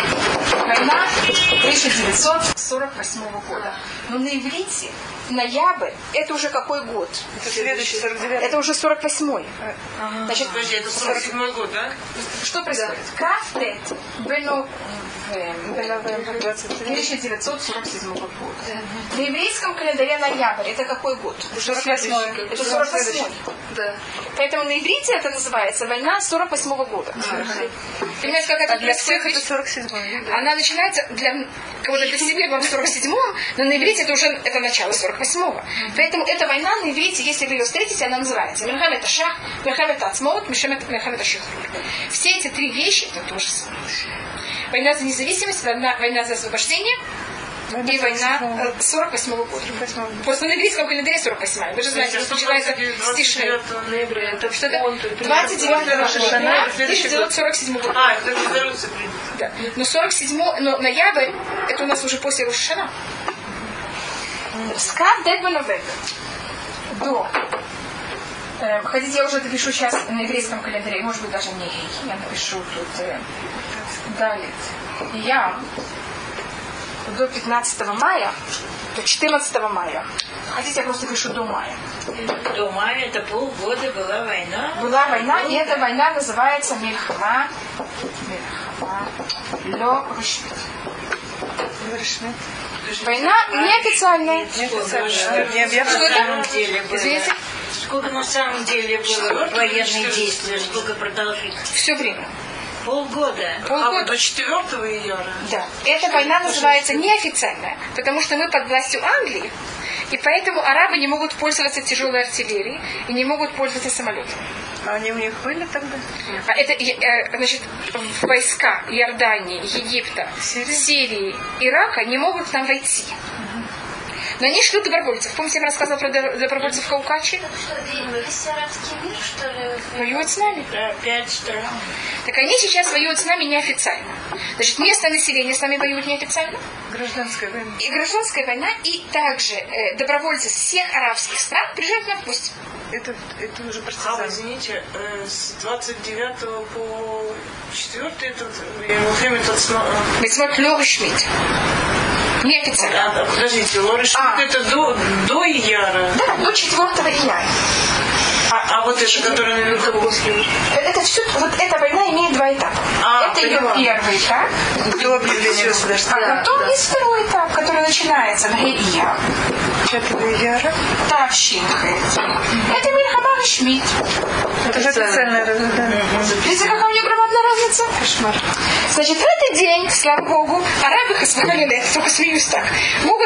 Война 1948 года. Но на иврите ноябрь это уже какой год? Это следующий 49 Это уже 48-й. Значит, Подожди, это 47 год, да? что происходит? Кафтет Бено 1947 года. На еврейском календаре ноябрь это какой год? 48 Это 48 Да. Поэтому на иврите это называется война 48 года. Понимаете, как это А для всех это происходит? 47 Она начинается для кого-то для себя в 47-м, но на иврите это уже это начало 48-го. Поэтому эта война на иврите, если вы ее встретите, она называется Мельхамет Ашах, Мельхамет Ацмоут, Мельхамет Ашихрур. Все эти три вещи это то же самое. Война за независимость, война, война за освобождение и война э, 48 года. Просто на еврейском календаре 48 Вы же знаете, что начинается с Тишрей. ноября. Это Что это? он, то есть, 29 Шана, Шана, следующий год. 1947 года. А, это резолюция принята. Да. Но 47 но ноябрь, это у нас уже после Рошана. Скат Новембер. До. Э, хотите, я уже это пишу сейчас на еврейском календаре, может быть, даже не. Я напишу тут э, Далит. Я до 15 мая, до 14 мая. Хотите, я просто пишу до мая. До мая это полгода была война. Была война, и эта война называется Мельхама. Мельхама. Ло Рушмит. Война неофициальная. Извините, Сколько на самом деле было военных действий? Сколько продолжительность? все время. Полгода. А Полгода. вот до 4 июля. Да. Эта война называется неофициальная, потому что мы под властью Англии, и поэтому арабы не могут пользоваться тяжелой артиллерией и не могут пользоваться самолетами. А они у них были тогда? А это, э, значит, войска Иордании, Египта, Сирии, Ирака не могут к нам войти. Но они шлют добровольцев. Помните, я вам рассказывала про до- добровольцев что ли? Воюют с нами. Да, пять стран. Так они сейчас воюют с нами неофициально. Значит, местное население с нами воюет неофициально. Гражданская война. И гражданская война, и также э, добровольцы с всех арабских стран приезжают на пусть. Это, это уже А, партизаны. извините, э, с 29 по 4 этот, я во время этот сна- Мецмот Лёва Шмидт. Неофициально. А, подождите, Лора Шмидт А. это до, до Ияра. Да, до 4 июня. А, а вот это, которое наверху после... Это все, вот эта война имеет два этапа. А, это ее первый этап, До объявления государства. а потом есть второй этап, который начинается в Геия. 5 яра. Тавщин Это Мильхама Шмидт. Это же официальная разговор. Видите, какая у нее громадная разница? Кошмар. Значит, в этот день, слава Богу, арабы Хасвахалиле, только смеюсь так, могут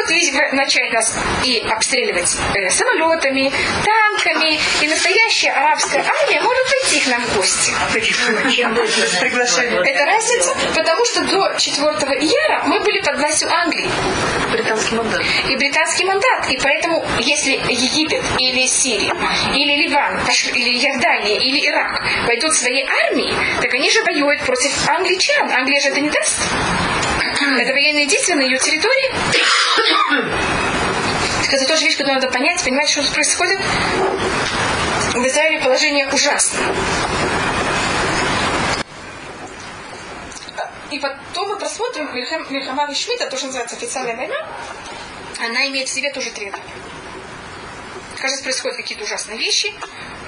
начать нас и обстреливать э, самолетами, танками, и настоящая арабская армия может пойти к нам в гости. Приглашения. Это разница, потому что до 4 ияра мы были под властью Англии Британский мандат. и британский мандат. И поэтому, если Египет или Сирия, или Ливан, или Иордания, или Ирак пойдут своей армией, так они же воюют против англичан. Англия же это не даст. Это военные действия на ее территории. Так это тоже вещь, которую надо понять, понимать, что происходит. В Израиле положение ужасное. И потом мы посмотрим, Мельхама Вишмита, то, что называется официальная война, она имеет в себе тоже этапа. Кажется, происходят какие-то ужасные вещи.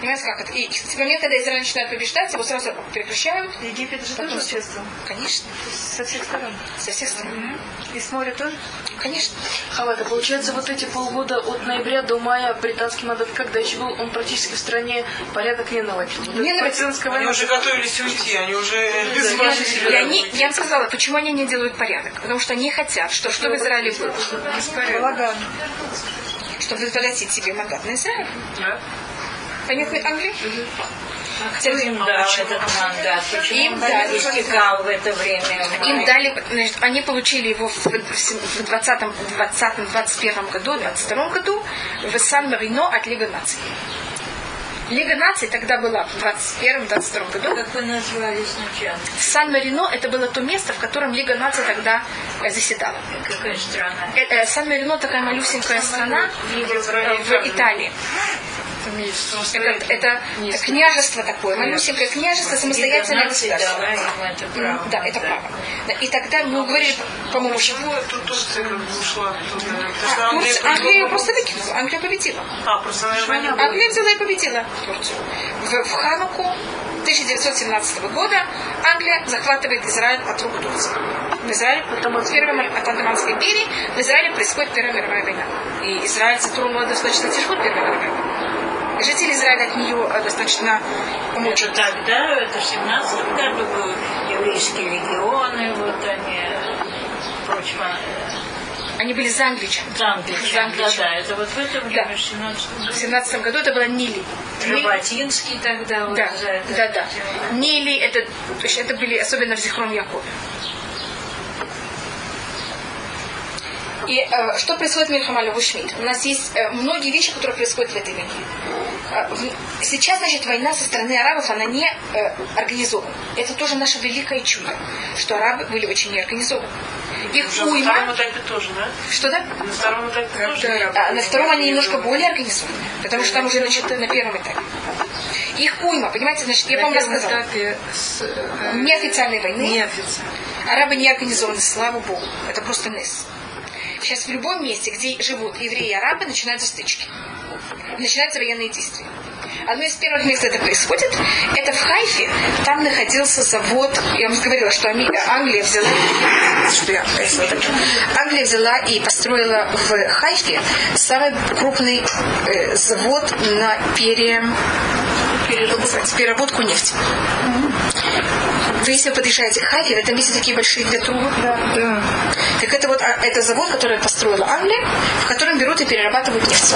Понимаете, как это? И в момент, когда Израиль начинает побеждать, его сразу прекращают. Египет же тоже участвовал. Конечно. Со всех сторон. Со всех сторон. И с моря тоже? Конечно. Хава, это получается вот эти полгода от ноября до мая британский мандат, когда еще был, он практически в стране порядок не наводил. Не наводил. Они уже готовились уйти, они уже И они, я вам сказала, почему они не делают порядок? Потому что они хотят, что, что в Израиле было. Балаган. Чтобы возвратить себе мандат на Израиль. Да. Понятно, Англия? Кто им дал этот мандат? Почему Им он дали. истекал в это время? Им дали, значит, они получили его в 20-м, 20 21 году, 22 году в Сан-Марино от Лига наций. Лига наций тогда была в 21-22 году. Как вы назвали сначала? Сан-Марино это было то место, в котором Лига наций тогда э, заседала. Какая страна? Э, э, Сан-Марино такая малюсенькая страна в Италии. Это, это княжество такое, малюсенькое княжество, самостоятельное государство. право. Да, это право. Да, И тогда мы говорили, по-моему. Почему тут Турция ушла? Потому А, Англия Турция- Англия просто выкинула. Англия победила. А, просто. Англия взяла и победила Турцию. В, в Хануку 1917 года Англия захватывает Израиль от рук Турции. В Израиле, потом от, первой, от Отtomанской империи, в Израиле происходит Первая мировая война. И Израиль затронула достаточно тяжело Первая мировая война. Жители Израиля от нее э, достаточно Это помучат. тогда, это в 17 году еврейские легионы, вот они, впрочем, Они были за англичан. за англичан. За англичан. Да, да, это вот в это Да. в 17 В году. 17 году это была Нили. Жаботинский тогда вот Да, за это. да, да. Нили, это, то есть это были особенно в Зихрон Якове. И э, что происходит в Мельхамале Вушмит? У нас есть э, многие вещи, которые происходят в этой войне. Э, в- сейчас, значит, война со стороны арабов, она не э, организована. Это тоже наше великое чудо, что арабы были очень неорганизованы. Их Уже на втором уйма... этапе тоже, да? Что да? На втором этапе тоже. А на втором они немножко более организованы, потому что там уже значит, на первом этапе. Их уйма, понимаете, значит, я вам рассказала. Неофициальной войны. Неофициально. Арабы не организованы, слава Богу. Это просто нес. Сейчас в любом месте, где живут евреи и арабы, начинаются стычки. Начинаются военные действия. Одно из первых мест это происходит, это в Хайфе. Там находился завод, я вам говорила, что Англия взяла, что я. Англия взяла и построила в Хайфе самый крупный э, завод на пере, переработку нефти. Вы если вы подъезжаете к Хайфе, в этом месте такие большие две трубы. Да. Так это вот а, это завод, который построила Англия, в котором берут и перерабатывают нефть.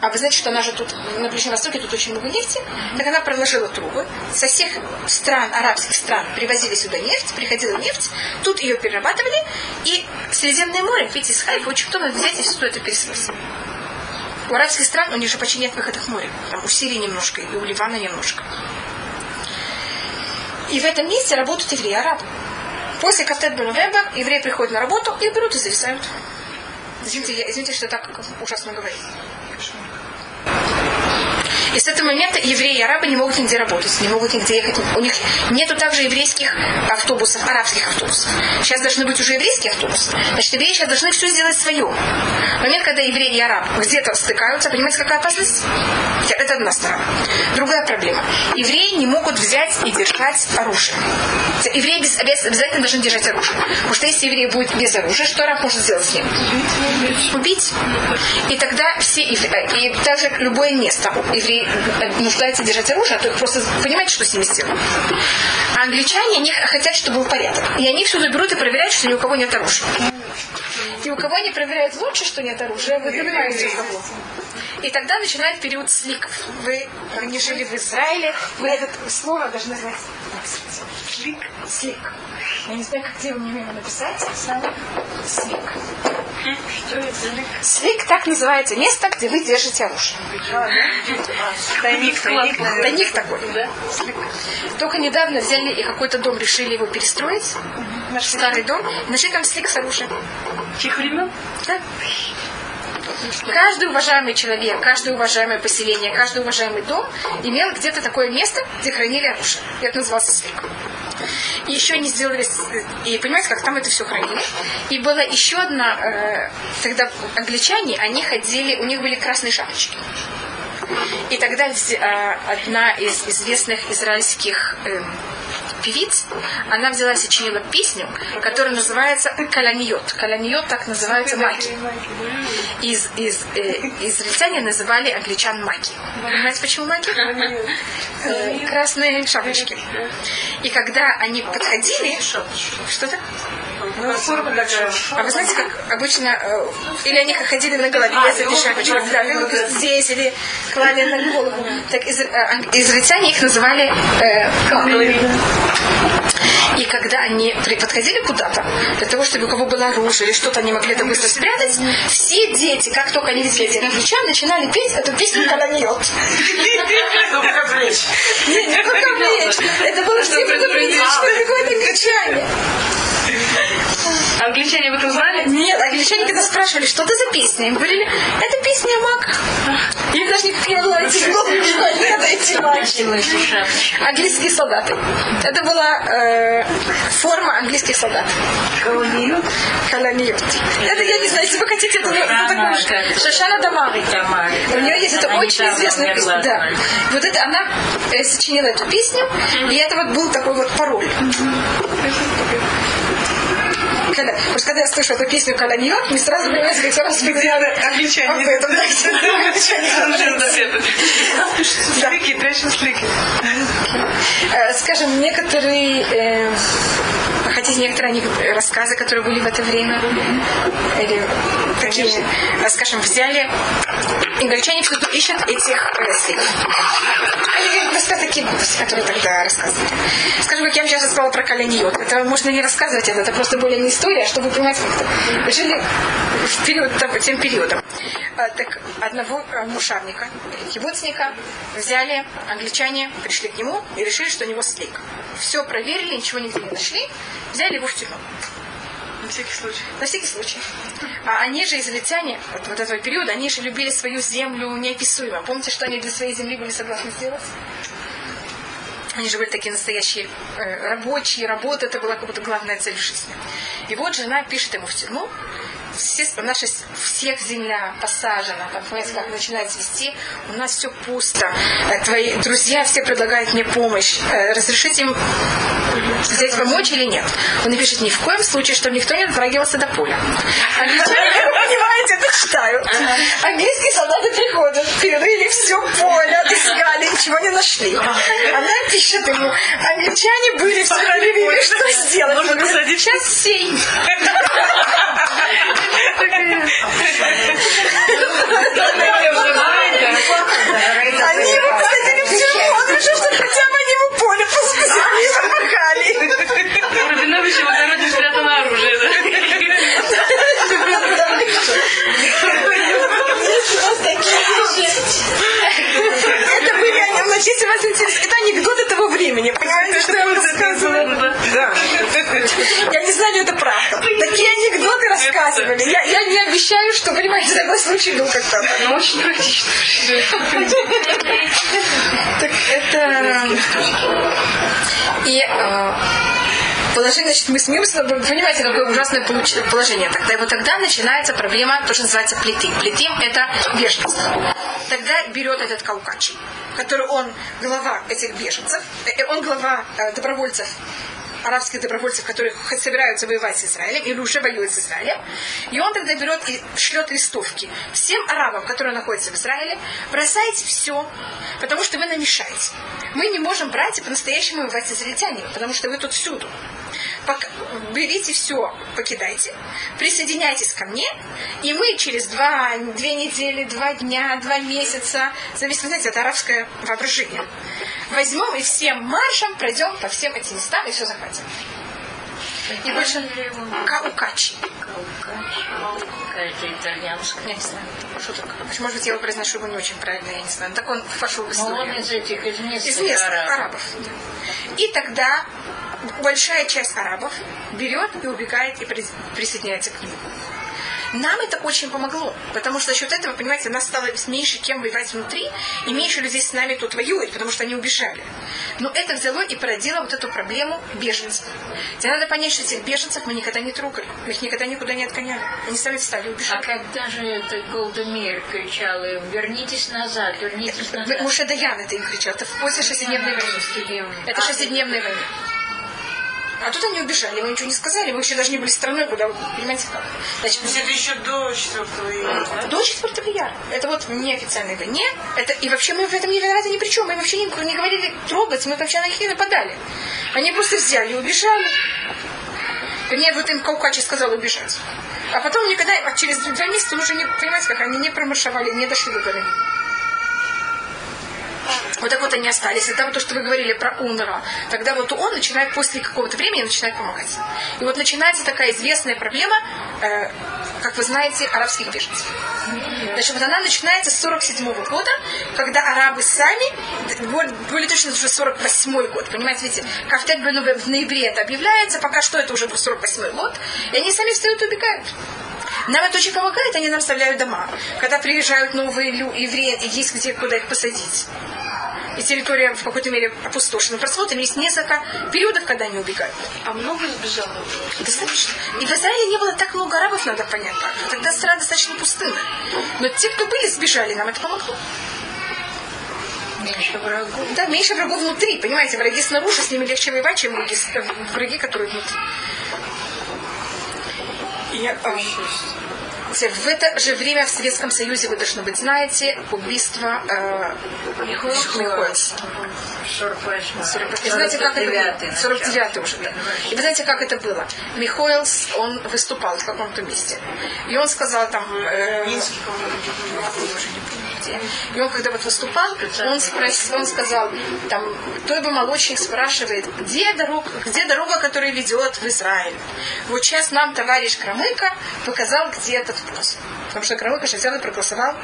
А вы знаете, что она же тут на Ближнем Востоке тут очень много нефти. Так она проложила трубы. Со всех стран, арабских стран, привозили сюда нефть, приходила нефть, тут ее перерабатывали, и Средиземное море, видите, из Хайфа очень трудно взять и все это пересвоить. У арабских стран у них же почти нет выхода к морю. Там у Сирии немножко, и у Ливана немножко. И в этом месте работают евреи, арабы. После Кафтет Бенувеба евреи приходят на работу и берут и зависают. Извините, я, извините, что я так ужасно говорю. И с этого момента евреи и арабы не могут нигде работать, не могут нигде ехать. У них нету также еврейских автобусов, арабских автобусов. Сейчас должны быть уже еврейские автобусы. Значит, евреи сейчас должны все сделать свое. В момент, когда евреи и араб где-то стыкаются, понимаете, какая опасность? Это одна сторона. Другая проблема. Евреи не могут взять и держать оружие. Евреи без- обяз- обязательно должны держать оружие. Потому что если еврей будет без оружия, что араб может сделать с ним? Убить. И тогда все, ев- и также любое место евреи нуждается держать оружие, а то просто понимаете, что с ними сделают. А англичане они хотят, чтобы был порядок. И они всюду берут и проверяют, что ни у кого нет оружия. И у кого они проверяют лучше, что нет оружия, вы понимаете, у кого. И тогда начинает период сликов. Вы не жили в Израиле, вы это слово должны знать. Слик. Слик. Я не знаю, как где вы мне его написать. Слик. Что это? Слик так называется место, где вы держите оружие. Тайник, тайник. Тайник такой. Только недавно взяли и какой-то дом решили его перестроить. Наш старый дом. И нашли там слик с оружием. Чьих времен? Да. Каждый уважаемый человек, каждое уважаемое поселение, каждый уважаемый дом имел где-то такое место, где хранили оружие. Это назывался слик. И еще они сделали, и понимаете, как там это все хранили. И была еще одна, э, тогда англичане, они ходили, у них были красные шапочки. И тогда э, одна из известных израильских э, певиц, она взяла и сочинила песню, которая называется «Каланьот». «Каланьот» так называется маки. Из, из, э, израильтяне называли англичан маки. Понимаете, почему маки? Э, красные шапочки. И когда они подходили... Что-то? А вы знаете, как обычно, э, или они ходили на голове с этой шапочкой, да, как здесь, или клали на голову. Так из, э, израильтяне их называли э, и когда они подходили куда-то, для того, чтобы у кого было оружие или что-то они могли это быстро спрятать, все дети, как только они видели этих англичан, начинали петь эту песню «Колониот». Не, не только вещь. Это было все предупредить, что какое-то англичане. Англичане об этом знали? Нет, англичане когда спрашивали, что это за песня, им говорили, это песня о маках. Им даже не что это эти. Английские солдаты. Это была э, форма английских солдат. Колониют. Это я не знаю, если вы хотите, это, такое. Шашана Дамари. У нее есть это очень известная песня. Да. Вот это она э, сочинила эту песню, и это вот был такой вот пароль. Когда, потому что когда я слышу эту песню «Колониот», мне сразу понимаете, как распределяли Англичане. Англичане. Э, Скажем, некоторые, хотите некоторые рассказы, которые были в это время, или такие, скажем, взяли, англичане всюду ищут этих слив. Они просто такие глупости, которые тогда рассказывали. Скажем, как я вам сейчас рассказала про Калиниот. Это можно не рассказывать, это, это просто более не история, а чтобы понимать, как это. Жили в период, тем периодом. А, так одного э, мушарника, кибуцника, взяли англичане, пришли к нему и решили, что у него слик. Все проверили, ничего нигде не нашли, взяли его в тюрьму. На всякий случай. На всякий случай. А они же, израильтяне, вот, вот этого периода, они же любили свою землю неописуемо. Помните, что они для своей земли были согласны сделать? Они же были такие настоящие э, рабочие, работа, это была как будто главная цель жизни. И вот жена пишет ему в тюрьму, все, наша, всех земля посажена, там, понимаете, как начинает цвести, у нас все пусто, Э, твои друзья все предлагают мне помощь, Э, разрешите им здесь помочь или нет? Он напишет, ни в коем случае, чтобы никто не дотрагивался до поля. Англичане, вы понимаете, это читают. Английские солдаты приходят, перерыли все поле, отыскали, ничего не нашли. Она пишет ему, англичане были, все проверили, что сделать? Говорит, посадить. Сейчас сей. Они его посадили в тюрьму, он решил, что хотя бы они ему поле посадили, замахали. Рабинович его дороги спрятано оружие. Это были, они- значит, если вас интересует, это анекдоты того времени, понимаете, что я вам рассказывала? Да. Я не знаю, это правда. Такие анекдоты рассказывали. Я, я не обещаю, что, понимаете, такой случай был как-то. Ну, очень практично. Так это... И э, положение, значит, мы смеемся, но понимаете, какое ужасное положение. Тогда и вот тогда начинается проблема, то, что называется плетим. Плетим – это беженство. Тогда берет этот каукач, который он глава этих беженцев, э, он глава э, добровольцев арабских добровольцев, которые собираются воевать с Израилем или уже воюют с Израилем. И он тогда берет и шлет листовки всем арабам, которые находятся в Израиле, бросайте все, потому что вы нам мешаете. Мы не можем брать и по-настоящему воевать с израильтянами, потому что вы тут всюду. Берите все, покидайте, присоединяйтесь ко мне, и мы через два, две недели, два дня, два месяца, зависит, знаете, это арабское воображение, возьмем и всем маршем пройдем по всем этим местам и все захватим. И больше каукачи. Какая-то итальянская. Я не знаю, что такое. Может быть, я его произношу его не очень правильно, я не знаю. Так он вошел в Но он историю. из этих, из местных, Из местных арабов. арабов. И тогда большая часть арабов берет и убегает и прис- присоединяется к нему. Нам это очень помогло, потому что за счет этого, понимаете, нас стало меньше кем воевать внутри, и меньше людей с нами тут воюет, потому что они убежали. Но это взяло и породило вот эту проблему беженцев. Тебе надо понять, что этих беженцев мы никогда не трогали, мы их никогда никуда не отгоняли. Они сами встали и А когда же это Голдемир кричала им, вернитесь назад, вернитесь назад. Муше Даян это им кричал, это после шестидневной войны. Это шестидневная война. А тут они убежали, мы ничего не сказали, мы еще даже не были страной, куда, понимаете как. Значит, То есть это еще до 4 июля. да? до 4 яра. Это вот в неофициальной войне. Это, и вообще мы в этом не виноваты ни при чем. Мы вообще не, не говорили трогать, мы вообще на них не нападали. Они просто взяли и убежали. Мне вот им Каукачи сказал убежать. А потом никогда, а через два месяца уже не, понимаете, как они не промаршировали, не дошли до горы. Вот так вот они остались. Это вот то, что вы говорили про Унра. Тогда вот он начинает после какого-то времени начинает помогать. И вот начинается такая известная проблема, э, как вы знаете, арабских беженцев. Значит, вот она начинается с 47 года, когда арабы сами, более, более точно уже 48 год, понимаете, видите, Кафтет в ноябре это объявляется, пока что это уже 48 год, и они сами встают и убегают. Нам это очень помогает, они нам оставляют дома. Когда приезжают новые евреи, есть где, куда их посадить. И территория в какой-то мере опустошена. Просто вот есть несколько периодов, когда они убегают. А много сбежало? Достаточно. И в Израиле не было так много арабов, надо понять. Тогда страна достаточно пустынная. Но те, кто были, сбежали, нам это помогло. Меньше врагов. Да, меньше врагов внутри, понимаете, враги снаружи, с ними легче воевать, чем враги, э, враги которые внутри. И, э, в это же время в Советском Союзе, вы должны быть знаете, убийство э, Михоэлса. 48 И знаете, как это было? 49-й 49 уже, да. И вы знаете, как это было? Михоэлс, он выступал в каком-то месте. И он сказал там... э, Минский, по-моему. я уже не помню где. И он, когда вот выступал, он, спросил, он сказал, там, той бы молочник спрашивает, где дорога, где дорога, которая ведет в Израиль? Вот сейчас нам товарищ Крамыка показал, где этот путь. Потому что Крамыка взял и проголосовал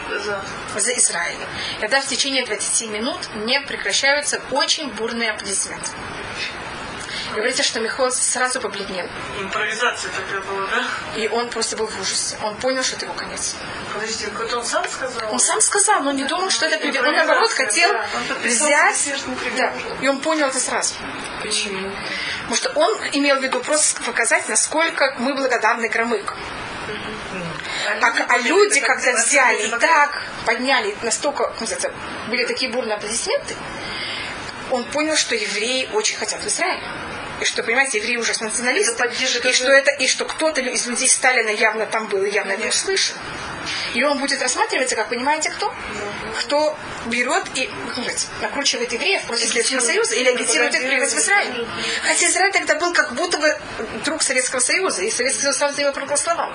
за Израиль. И тогда в течение 20 минут не прекращаются очень бурные аплодисменты. И говорится, что Михаил сразу побледнел. Импровизация такая была, да? И он просто был в ужасе. Он понял, что это его конец. Подождите, какой-то он сам сказал? Он сам сказал, но не думал, что это приведет. Он, наоборот, хотел взять... Да, и он понял это сразу. Почему? Потому что он имел в виду просто показать, насколько мы благодарны Крамыку. А, а люди, когда взяли и так подняли, настолько, как называется, были такие бурные аплодисменты, он понял, что евреи очень хотят в Израиль. И что, понимаете, евреи уже националисты. И что, это, и что кто-то из людей Сталина явно там был, и явно это услышал. И он будет рассматриваться, как понимаете, кто? Кто берет и сказать, накручивает евреев против Советского Союза или агитирует их приехать в Израиль. Хотя Израиль тогда был как будто бы друг Советского Союза, и Советский Союз сам за него проголосовал.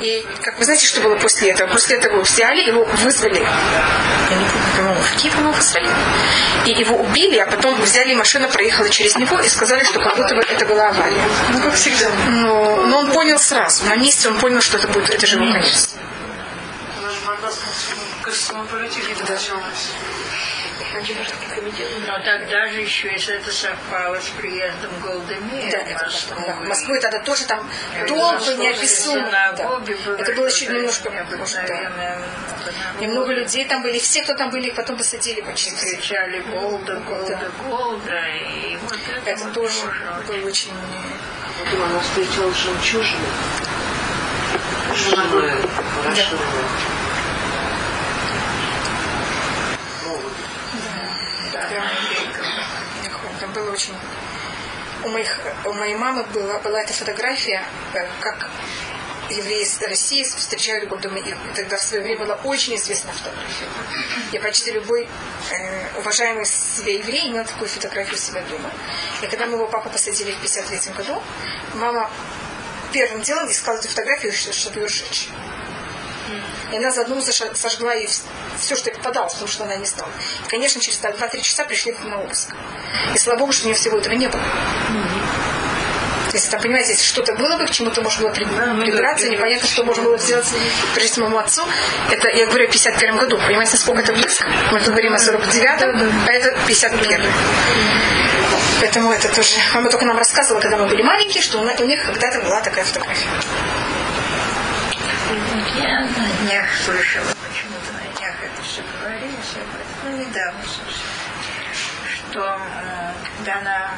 И как вы знаете, что было после этого? После этого взяли, его вызвали. Я не помню, по-моему, в Киев, по-моему, в. И его убили, а потом взяли машину, проехала через него и сказали, что как будто бы это была авария. Ну, как всегда. Но, но он понял сразу. На месте он понял, что это будет, это же его конец. Даже борьба с космополитикой началась. Но тогда же еще, если это совпало с приездом Голдемира, Да, это, да, в Москву тогда тоже там толпы неописуемые. Да. Это было еще немножко, может, да. Немного людей там были, все, кто там были, их потом посадили почти все. кричали Голда, Голда, Голда, и вот это, Это вот тоже было очень... Потом она встретила жемчужину. Жемчужину, хорошо. Очень... У, моих, у моей мамы была, была эта фотография, э, как евреи из России встречают Голдомир. Тогда в свое время была очень известная фотография. И почти любой э, уважаемый себя еврей имел такую фотографию себя дома. И когда моего папу посадили в 53 году, мама первым делом искала эту фотографию, чтобы ее сжечь. И она заодно сожгла вс- все, что ей попадалось, потому что она не знала. И, конечно, через так 2-3 часа пришли к на обыск. И слава богу, что у нее всего этого не было. Если там, понимаете, если что-то было бы, к чему-то можно было при- придраться, непонятно, что можно было сделать прежде моему отцу. Это, я говорю, о 51 году. Понимаете, насколько это близко? Мы говорим о 49-м, а это 51 Поэтому это тоже... Мама только нам рассказывала, когда мы были маленькие, что у них когда-то была такая фотография. Я на днях слышала, почему-то на днях это все говорилось об этом, ну, недавно слышала, что м, когда она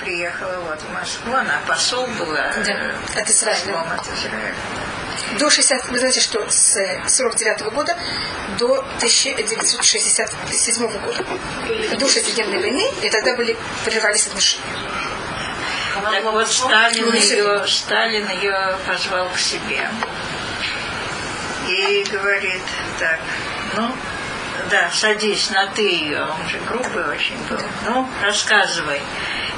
приехала вот в Москву, она посол была Да, э, от Израиля. от Израиля. До 60, вы знаете, что с 49 года до 1967 года, до шестидневной войны, и тогда были, прервались отношения. Так вот, Сталин ее, Сталин ее позвал к себе. И говорит так, ну, да, садись на ты ее. Он же грубый очень был. Ну, рассказывай.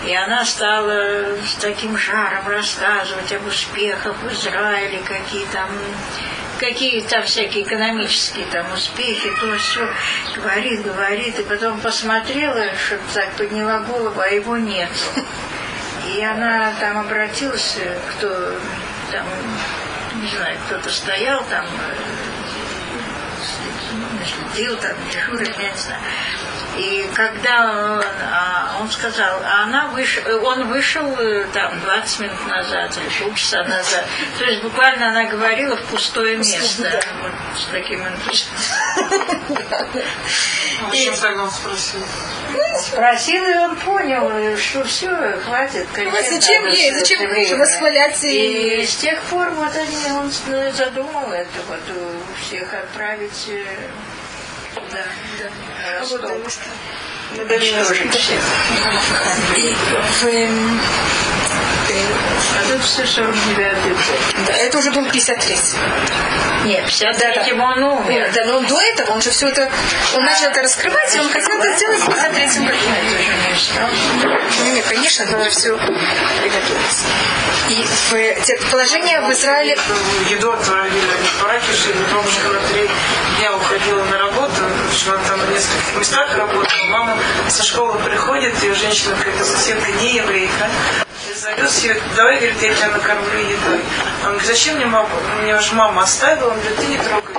И она стала с таким жаром рассказывать об успехах в Израиле, какие там какие там всякие экономические там успехи, то все говорит, говорит, и потом посмотрела, что так подняла голову, а его нет. И она там обратилась, э, кто там, не знаю, кто-то стоял там, э, следил там, дежурил, я не знаю. И когда он, а, он сказал, а она выш, он вышел э, там 20 минут назад или полчаса назад. То есть буквально она говорила в пустое место. Вот с таким энтузиазмом. Зачем тогда он спросил? Спросил, и он понял, что все, хватит. зачем ей? Зачем восхвалять и- И с тех пор вот они, он с- задумал это вот э, всех отправить да, да. Ростов. Уничтожить всех. И в, эм, А тут все 49 год. да, это уже был 53 Нет, в 53 он умер. Да, но до этого он же все это, он начал это раскрывать, и он хотел это сделать в 53 году. Это же не страшно. Ну, нет, конечно, надо все приготовиться. И в, те- положение в Израиле Еду отправили, они в бараке жили. Помню, когда три дня уходила на работу, что она там в нескольких местах работала. Мама со школы приходит, ее женщина какая-то соседка, не еврейка, и зовет ее, давай, говорит, я тебя накормлю едой. Он говорит, зачем мне мама? Мне уже мама оставила, он говорит, ты не трогай.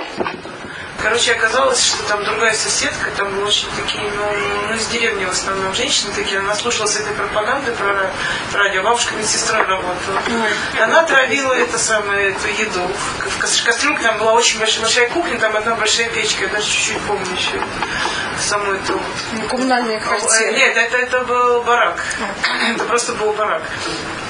Короче, оказалось, что там другая соседка, там были очень такие, ну, ну, из деревни в основном женщины такие, она слушалась этой пропаганды про ра- радио, бабушка медсестрой работала. Она травила это самое, эту еду. В, в кас- кастрюльке там была очень большая, большая кухня, там одна большая печка, я даже чуть-чуть помню еще саму эту вот коммунальные Э, квартиры. Нет, это, это был барак. Это просто был барак.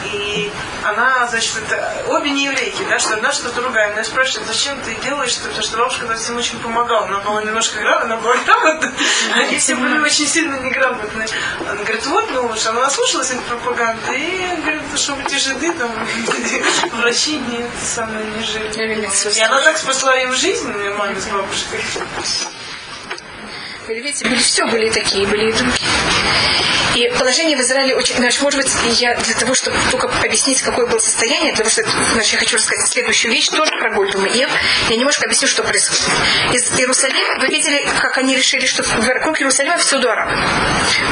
И она, значит, это обе не еврейки, да, что одна, что другая. Она спрашивает, зачем ты делаешь это? Потому что бабушка тогда всем очень помогала. Она была немножко грамотна, она была грамотна. Они все были очень сильно неграмотные. Она говорит, вот, ну уж она наслушалась этой пропаганды. И говорит, чтобы эти жиды там врачи не, самое, не жили. И она так спасла им жизнь, маме с бабушкой. Были, видите, были все были и такие, были и другие. И положение в Израиле очень, значит, может быть, я для того, чтобы только объяснить, какое было состояние, потому что значит, я хочу рассказать следующую вещь, тоже про Гольду Меир. Я немножко объясню, что происходит. Из Иерусалима, вы видели, как они решили, что вокруг Иерусалима всюду арабы.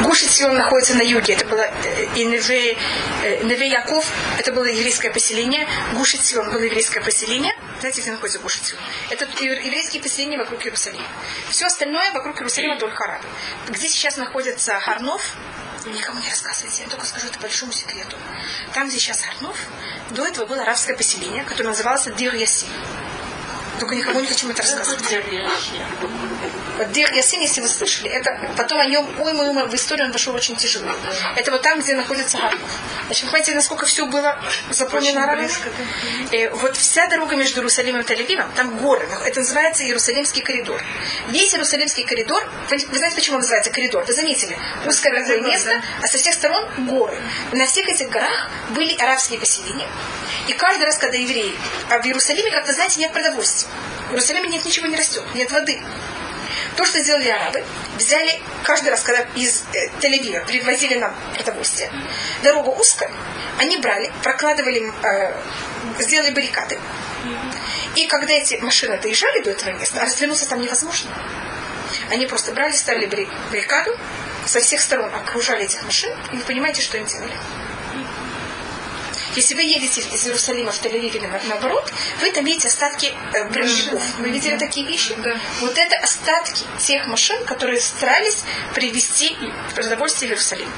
Гуш Сион находится на юге, это было э, и Неве, э, Неве Яков, это было еврейское поселение, Гуш Сион было еврейское поселение, знаете, где находится Гуш Сион? Это еврейские поселения вокруг Иерусалима. Все остальное вокруг Иерусалима только арабы. Где сейчас находится Хар-Ноф, никому не рассказывайте, я только скажу это большому секрету. Там, где сейчас Хар-Ноф, до этого было арабское поселение, которое называлось Дир Ясин. Только никому не хочу это рассказывать. Вот Дир Ясин, если вы слышали, это потом о нем, ой, мой, мой, в историю он вошел очень тяжело. Это вот там, где находится Хар-Ноф. Значит, вы понимаете, насколько все было заполнено арабами? Э, вот вся дорога между Иерусалимом и Тель-Авивом, там горы. Это называется Иерусалимский коридор. Весь Иерусалимский коридор, вы, вы знаете, почему он называется коридор? Вы заметили? Узкое такое место, а со всех сторон горы. На всех этих горах были арабские поселения. И каждый раз, когда евреи... А в Иерусалиме, как вы знаете, нет продовольствия. В Иерусалиме нет ничего не растет, нет воды. То, что сделали арабы, взяли каждый раз, когда из э, Тель-Авива привозили нам продовольствие, дорога узкая, они брали, прокладывали, э, сделали баррикады. И когда эти машины доезжали до этого места, а развернуться там невозможно, они просто брали, ставили барри- баррикаду, со всех сторон окружали этих машин, и вы понимаете, что им делали. Если вы едете из Иерусалима в Тель-Авив на- наоборот, вы там видите остатки э, броневиков. Вы видели такие вещи? Вот это остатки тех машин, которые старались привезти продовольствие в Иерусалим.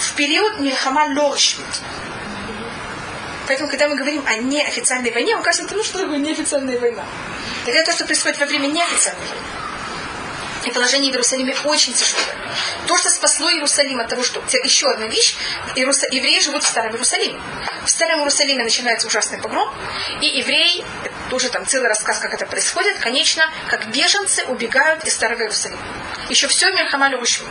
В период Мильхама Лоршмит, Поэтому, когда мы говорим о неофициальной войне, вам кажется, ну что такое неофициальная война? Это то, что происходит во время неофициальной войны. И положение в Иерусалиме очень тяжелое. То, что спасло Иерусалим от того, что... Еще одна вещь. Иерус... Евреи живут в Старом Иерусалиме. В Старом Иерусалиме начинается ужасный погром. И евреи, тоже там целый рассказ, как это происходит, конечно, как беженцы убегают из Старого Иерусалима. Еще все Мельхамалю Рушут.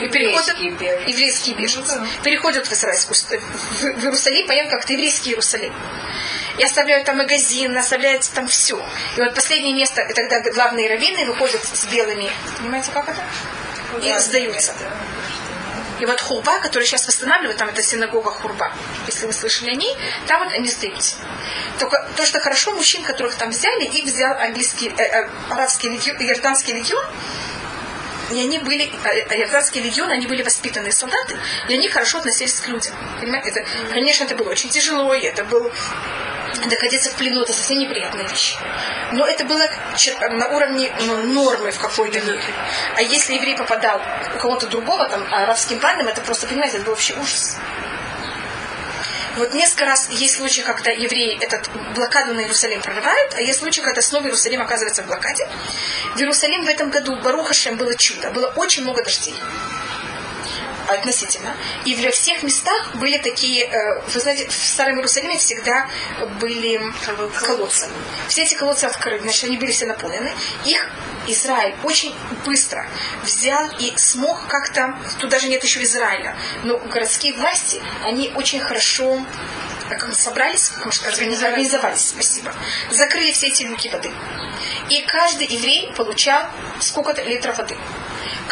И переходят... беженцы. Еврейские беженцы. Переходят в, Израильскую... в, Иерусалим, понятно, как это еврейский Иерусалим и оставляют там магазин, оставляют там все. И вот последнее место, и тогда главные раввины выходят с белыми, понимаете, как это? И сдаются. И вот Хурба, который сейчас восстанавливают, там это синагога Хурба, если вы слышали о ней, там вот они сдаются. Только то, что хорошо, мужчин, которых там взяли, их взял английский, э, э, арабский легион, иорданский легион, и они были, иорданский легион, они были воспитанные солдаты, и они хорошо относились к людям. Понимаете? Это, конечно, это было очень тяжело, и это был находиться в плену, это совсем неприятная вещь. Но это было на уровне ну, нормы в какой-то мере. А если еврей попадал у кого-то другого, там, арабским бандам, это просто, понимаете, это был вообще ужас. Вот несколько раз есть случаи, когда евреи этот блокаду на Иерусалим прорывают, а есть случаи, когда снова Иерусалим оказывается в блокаде. В Иерусалим в этом году Барухашем было чудо. Было очень много дождей относительно. И во всех местах были такие, э, вы знаете, в Старом Иерусалиме всегда были колодцы. Все эти колодцы открыты, значит, они были все наполнены. Их Израиль очень быстро взял и смог как-то, тут даже нет еще Израиля, но городские власти, они очень хорошо как мы собрались, может, организовались, организовались, спасибо, закрыли все эти люки воды. И каждый еврей получал сколько-то литров воды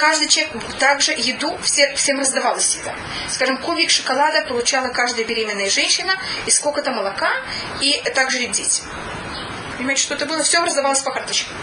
каждый человек также еду все, всем раздавалась еда. Скажем, кубик шоколада получала каждая беременная женщина и сколько-то молока, и также дети. Понимаете, что это было? Все раздавалось по карточкам.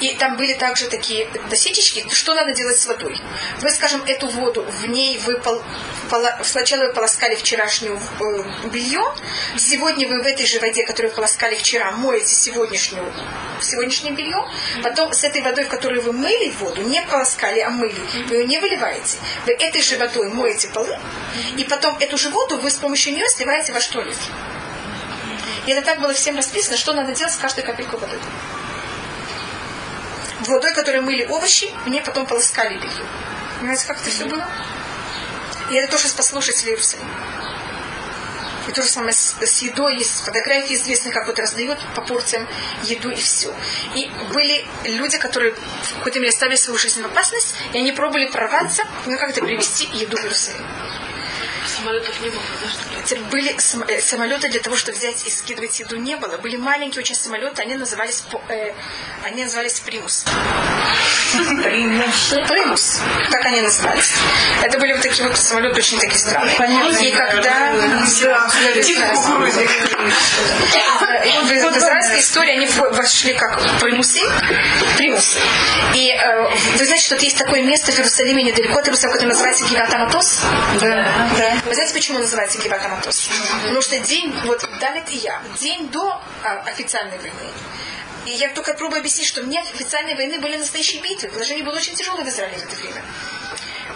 И там были также такие досетечки, что надо делать с водой. Вы, скажем, эту воду, в ней вы пол, пола, сначала вы полоскали вчерашнюю э, белье, сегодня вы в этой же воде, которую полоскали вчера, моете сегодняшнюю, сегодняшнее белье, потом с этой водой, в которой вы мыли воду, не полоскали, а мыли, вы ее не выливаете. Вы этой же водой моете полы, и потом эту же воду вы с помощью нее сливаете во туалет. И это так было всем расписано, что надо делать с каждой капелькой воды водой, которой мыли овощи, мне потом полоскали белье. Понимаете, как это все было? И это тоже спасло жителей Иерусалима. И то же самое с, с едой. Есть фотографии известные, как вот раздают по порциям еду и все. И были люди, которые в какой-то мере ставили свою жизнь в опасность, и они пробовали прорваться, ну как-то привезти еду в Иерусалим. Самолетов не было, да, что ли? Были э, самолеты для того, чтобы взять и скидывать еду, не было. Были маленькие очень самолеты, они назывались, э, они назывались примус. Примус. Примус. Так они назывались. Это были вот такие вот самолеты очень такие странные. И когда... В израильской истории они вошли как примусы. Примусы. И э, вы знаете, что есть такое место в Иерусалиме недалеко от Иерусалима, которое называется Гиватаматос? Да. да. Вы знаете, почему называется Гиватаматос? Потому что день, вот Давид и я, день до а, официальной войны, и я только пробую объяснить, что мне официальной войны были настоящие битвы. Положение было очень тяжелое в Израиле в это время.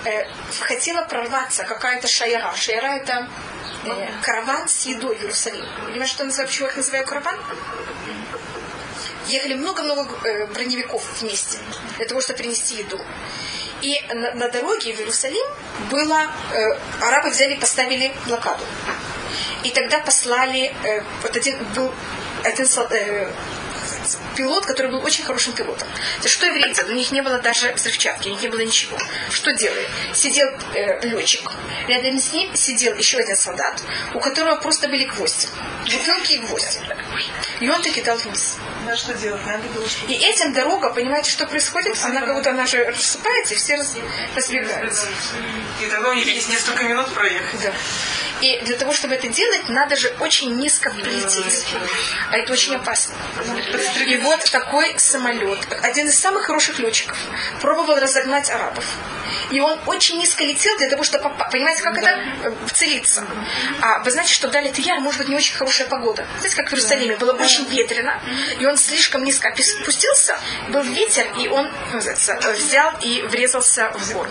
Э, хотела прорваться какая-то шаяра. Шаяра это э, караван с едой в Иерусалим. Понимаете, что называю, почему я их называю караван? Ехали много-много э, броневиков вместе для того, чтобы принести еду. И на, на дороге в Иерусалим было, э, арабы взяли поставили блокаду. И тогда послали, э, вот один был один э, пилот, который был очень хорошим пилотом. То что евреи делали? У них не было даже взрывчатки, у них не было ничего. Что делали? Сидел э, летчик, рядом с ним сидел еще один солдат, у которого просто были гвозди. Бутылки и гвозди. И он таки дал вниз. На что делать? Надо было И этим дорога, понимаете, что происходит? Она как будто она же рассыпается, и все раз, разбегаются. И тогда у них есть несколько минут проехать. Да. И для того, чтобы это делать, надо же очень низко прилететь. А это очень опасно. И вот такой самолет, один из самых хороших летчиков, пробовал разогнать арабов. И он очень низко летел для того, чтобы попасть. Понимаете, как это вцелиться? А вы знаете, что дали Тияр, может быть, не очень хорошая погода. Знаете, как в Иерусалиме было очень ветрено, и он слишком низко опустился, был ветер, и он взял и врезался в гору.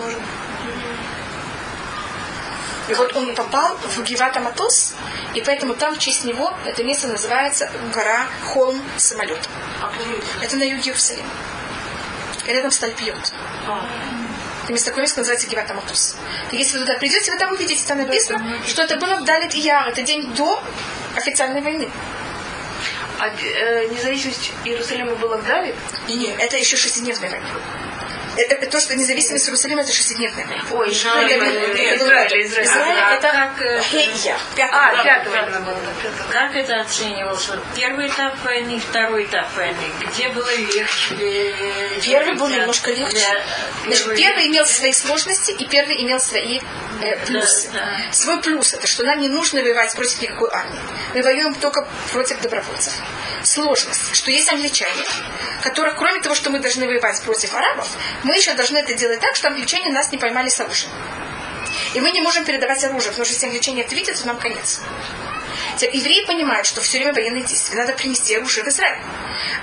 И вот он попал в Гивата Матос, и поэтому там в честь него это место называется гора Холм самолет. Это на юге Иерусалима. Рядом с Тальпиот. Это место такое место называется. И если вы туда придете, вы там увидите, там написано, что это было в Далит Яр. Это день до официальной войны. А э, независимость Иерусалима была в Давид? Не, не, это еще шестидневная война. Это, это то, что независимость Иерусалима, это шестидневная война. Ой, Израиль. Израиль, Израиль, это как, э, Хейя. А, была. Как это оценивалось? Вот первый этап войны, второй этап войны. Где было легче? э, Первый был немножко легче. Значит, первый имел свои сложности, и первый имел свои э, плюсы. Свой плюс это, что нам не нужно воевать против никакой армии. Мы воюем только против добровольцев. Сложность, что есть англичане, которых, кроме того, что мы должны воевать против арабов, мы еще должны это делать так, что англичане нас не поймали с оружием. И мы не можем передавать оружие, потому что если англичане это видят, то нам конец. Теперь евреи понимают, что все время военные действия. Надо принести оружие в Израиль.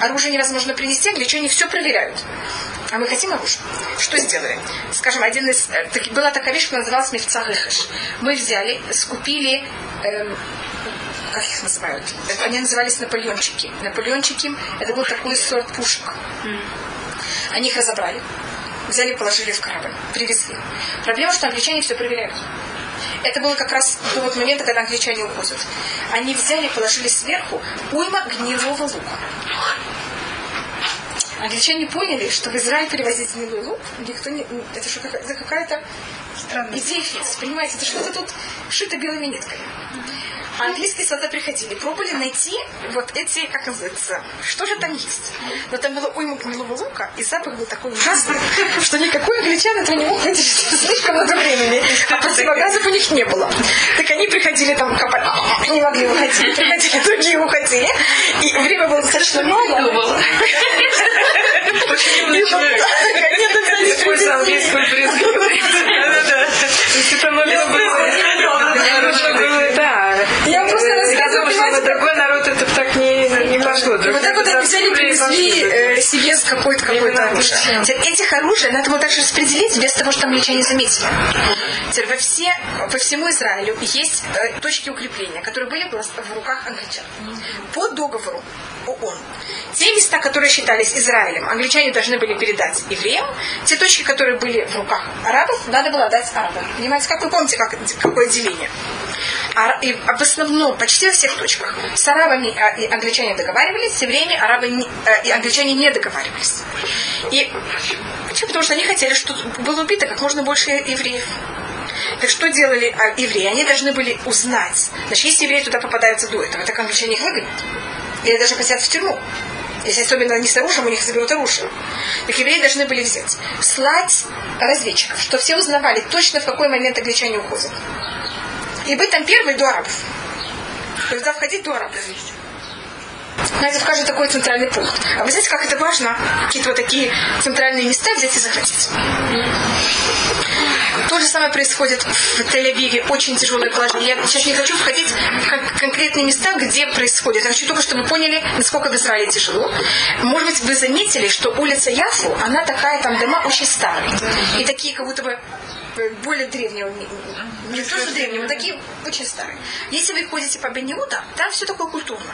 Оружие невозможно принести, англичане все проверяют. А мы хотим оружие. Что сделали? Скажем, один из... э, таки- была такая вещь, которая называлась Мефца Рехеш. Мы взяли, скупили... эм, как их называют? Они назывались наполеончики. Наполеончики – это был такой сорт пушек. Они их разобрали, взяли, положили в корабль, привезли. Проблема, что англичане все проверяют. Это было как раз до вот момента, когда англичане уходят. Они взяли, положили сверху уйма гнилого лука. Англичане поняли, что в Израиль перевозить гнилой лук, никто не... Это что, какая-то идея фикс, понимаете? Это что-то тут шито белыми нитками. А английские солдаты приходили, пробовали найти вот эти, как называется, что же там есть. Но там было уйма гнилого лука, и запах был такой ужасный, что никакой англичан этого не мог выдержать слишком много времени. А противогазов у них не было. Так они приходили там копать, не могли уходить, приходили другие уходили. И время было достаточно мало. Используя английскую брезгливость. Да-да-да. Было... Было, да. Я просто рассказываю, Потому что на другой народ это так не, не пошло. Вот так вот они взяли, привезли э, себе с какой-то какой-то оружие. Этих оружий надо было также распределить без того, что англичане заметили. Во, все, по всему Израилю есть э, точки укрепления, которые были в руках англичан. По договору ООН. Те места, которые считались Израилем, англичане должны были передать евреям. Те точки, которые были в руках арабов, надо было отдать арабам. Понимаете, как вы помните, как, какое деление? А, и в основном, почти во всех точках, с арабами а, и англичане договаривались, с евреями арабы не- э, и англичане не договаривались. И почему? Потому что они хотели, чтобы было убито как можно больше евреев. Так что делали а, евреи? Они должны были узнать. Значит, если евреи туда попадаются до этого, так англичане их выгонят. Или даже посадят в тюрьму. Если особенно они с оружием, у них заберут оружие. Так евреи должны были взять, слать разведчиков, что все узнавали точно, в какой момент англичане уходят. И быть там первый до арабов. То входить до арабов. Знаете, в каждый такой центральный пункт. А вы знаете, как это важно, какие-то вот такие центральные места взять и захватить. То же самое происходит в Тель-Авиве. Очень тяжелое положение. Я сейчас не хочу входить в кон- конкретные места, где происходит. Я хочу только, чтобы вы поняли, насколько в Израиле тяжело. Может быть, вы заметили, что улица Яфу, она такая, там дома очень старые. И такие, как будто бы более древние. Не, то, что древние, но такие очень старые. Если вы ходите по Бениуда, там все такое культурно.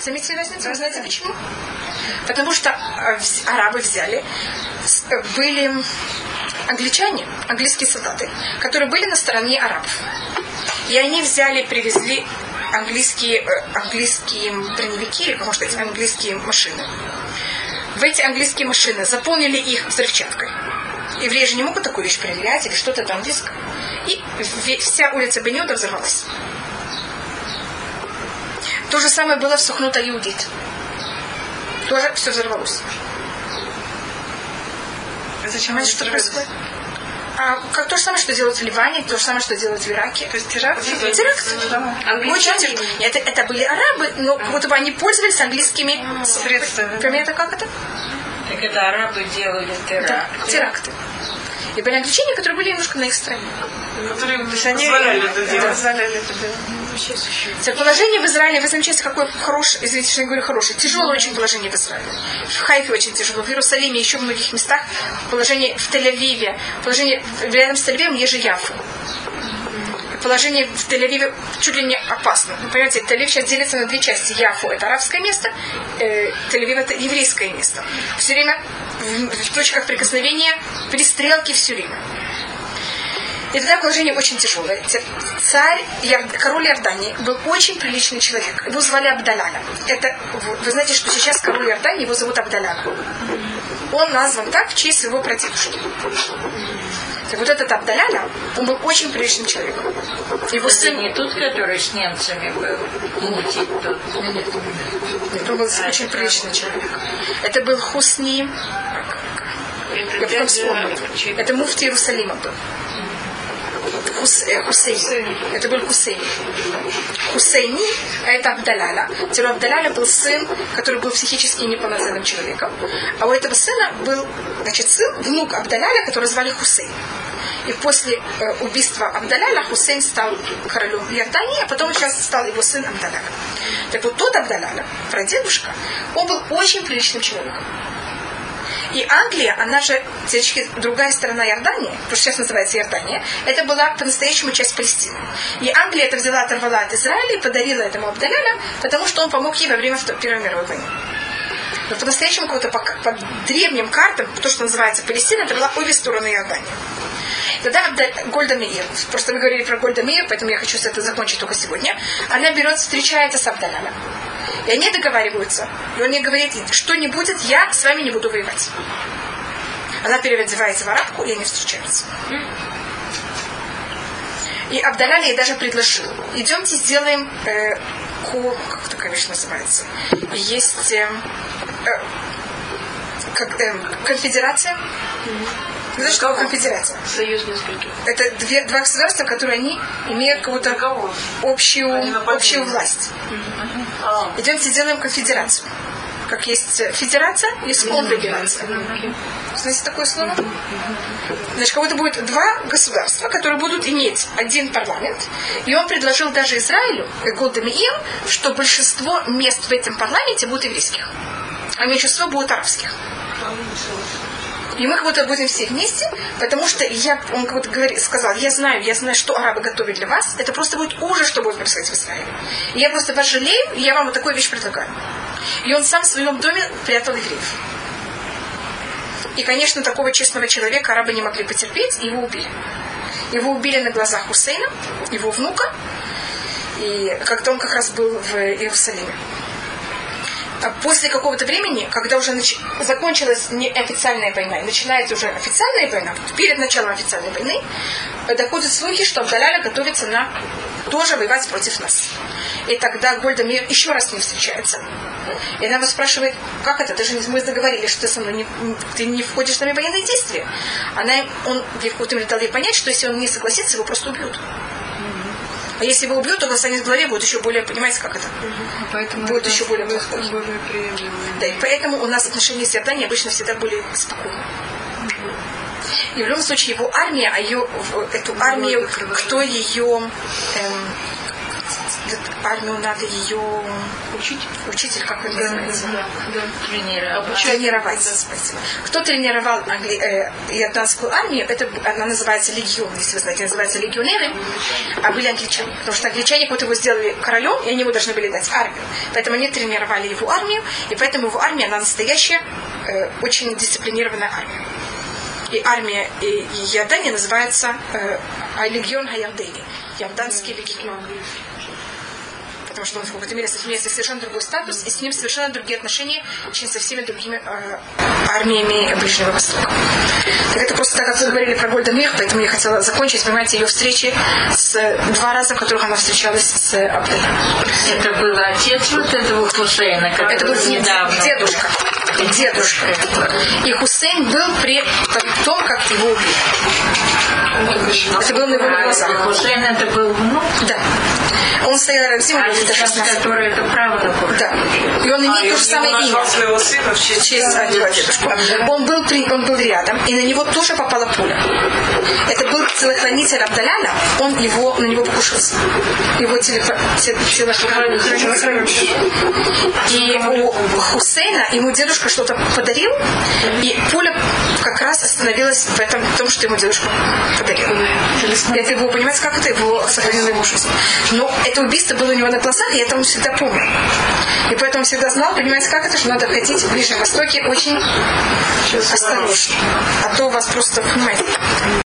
Заметили разницу? Вы знаете почему? Потому что э, арабы взяли, э, были англичане, английские солдаты, которые были на стороне арабов. И они взяли, привезли английские, э, английские броневики, или, можно сказать, английские машины. В эти английские машины заполнили их взрывчаткой. Евреи же не могут такую вещь проверять или что-то там диск. И вся улица Бенюда взорвалась. То же самое было в Сухнута Иудит. Тоже все взорвалось. Зачем Понимаете, что происходит? А, как то же самое, что делают в Ливане, то же самое, что делают в Ираке. То есть теракт? Теракт. Очень тяжело. это, это были арабы, но как будто бы они пользовались английскими Средствами. Понимаете, как это? Так это арабы делали Да, теракт. теракты. И были англичане, которые были немножко на их стороне. Которые То есть они позволяли это делать. позволяли это делать. Теперь положение в Израиле, вы замечаете, какое хорошее, извините, что я говорю хорошее, тяжелое очень положение в Израиле. В Хайфе очень тяжело, в Иерусалиме, еще в многих местах, положение в Тель-Авиве, положение в- рядом с Тель-Авивом, есть же Яфа. положение в Тель-Авиве чуть ли не опасно. Вы понимаете, Тель-Авив сейчас делится на две части. Яфу – это арабское место, э, Тель-Авив – это еврейское место. Все время в, в точках прикосновения пристрелки все время. И тогда положение очень тяжелое. Царь, король Иордании был очень приличный человек. Его звали Абдаляна. Это, вы знаете, что сейчас король Иордании, его зовут Абдаляна. Он назван так в честь своего прадедушки. Так вот этот Абдаляна, он был очень приличным человеком. Его Это сын... не тот, который с немцами был, мутит тот. Это был очень приличный человек. Это был Хусни... Я потом вспомню. Это муфти Иерусалима был. Хус, э. Это был Хусейн. Хусейни – это Абдаляля. Теперь Абдаляля был сын, который был психически неполноценным человеком. А у этого сына был, значит, сын, внук Абдаляля, который звали Хусейн. И после э, убийства Абдаляля Хусейн стал королем Иордании, а потом сейчас стал его сын Абдаляля. Так вот тот Абдаляля, прадедушка, он был очень приличным человеком. И Англия, она же, девочки, другая сторона Иордании, то, что сейчас называется Иордания, это была по-настоящему часть Палестины. И Англия это взяла, оторвала от Израиля и подарила этому Абдаляля, потому что он помог ей во время Первой мировой войны. Но по-настоящему по, по, по древним картам, то, что называется Палестина, это была обе стороны Иордании. Тогда Гольда Меир, просто мы говорили про Гольда Меир, поэтому я хочу с это закончить только сегодня, она берет, встречается с Абдалялем. И они договариваются. И он ей говорит, что не будет, я с вами не буду воевать. Она переодевается в арабку, и они встречаются. И Абдаляли ей даже предложил, идемте сделаем э, ко, как такая вещь называется, есть э, э, э, конфедерация, знаешь, что конфедерация? Союз нескольких. Это две, два государства, которые они имеют какую-то общую, общую власть. Mm-hmm. Идемте сделаем конфедерацию. Как есть федерация, есть конфедерация. Знаете такое слово? Значит, как будто будет два государства, которые будут иметь один парламент. И он предложил даже Израилю, Голдемиил, что большинство мест в этом парламенте будут еврейских, а меньшинство будут арабских. И мы как будто будем все вместе, потому что я, он как будто говорит, сказал, я знаю, я знаю, что арабы готовят для вас. Это просто будет ужас, что будет происходить в Израиле. И я просто вас жалею, и я вам вот такую вещь предлагаю. И он сам в своем доме прятал евреев. И, конечно, такого честного человека арабы не могли потерпеть, и его убили. Его убили на глазах Хусейна, его внука, и как-то он как раз был в Иерусалиме. А после какого-то времени, когда уже нач... закончилась неофициальная война и начинается уже официальная война, перед началом официальной войны, доходят слухи, что Абдаляля готовится на тоже воевать против нас. И тогда Гольда Мир еще раз не встречается. И она его спрашивает, как это? Ты мы договорились, что ты со мной не, ты не входишь с нами военные действия. Она, он какой-то дал ей понять, что если он не согласится, его просто убьют. А если его убьют, то останется в голове, будет еще более, понимаете, как это? Поэтому будет еще более плохо. Более да, и поэтому у нас отношения с Иорданией обычно всегда были спокойны. И в любом случае его армия, а ее, эту армию, кто ее эм, армию надо ее учить, учитель, как он называется? Да, да. Тренировать. Тренировать, спасибо. Кто тренировал англи... э, иорданскую армию, это она называется легион, если вы знаете, называется легионеры, а были англичане. Потому что англичане вот его сделали королем, и они ему должны были дать армию. Поэтому они тренировали его армию, и поэтому его армия, она настоящая, э, очень дисциплинированная армия. И армия и, и Иордания называется э, легион Хаярдени, Иорданский легион потому что он в какой-то мере имеет совершенно другой статус, и с ним совершенно другие отношения, чем со всеми другими э, армиями Ближнего Востока. Так это просто так, как вы говорили про Гольда Мир, поэтому я хотела закончить, понимаете, ее встречи с два раза, в которых она встречалась с Абделем. Это был отец вот этого Хусейна, который Это был недавно. дедушка. Дедушка. И Хусейн был при том, как его убили. Это было на его глазах. Хусейн это был внук? Да. Он стоял рядом с ним, а это 16. который это правда Да. И он имеет а, то же самое имя. своего сына в честь, честь дедушку. Он был, при, он был рядом, и на него тоже попала пуля. Это был телохранитель Абдаляля, он его, на него покушался. Его телохранитель. И у Хусейна ему дедушка что-то подарил, и пуля как раз остановилась в этом, в том, что ему дедушка подарил. Подарил. Это его, понимаете, как это его сохраненное имущество. Но это убийство было у него на глазах, и это он всегда помнил. И поэтому всегда знал, понимаете, как это, что надо ходить в Ближнем Востоке очень осторожно. А то у вас просто, понимаете,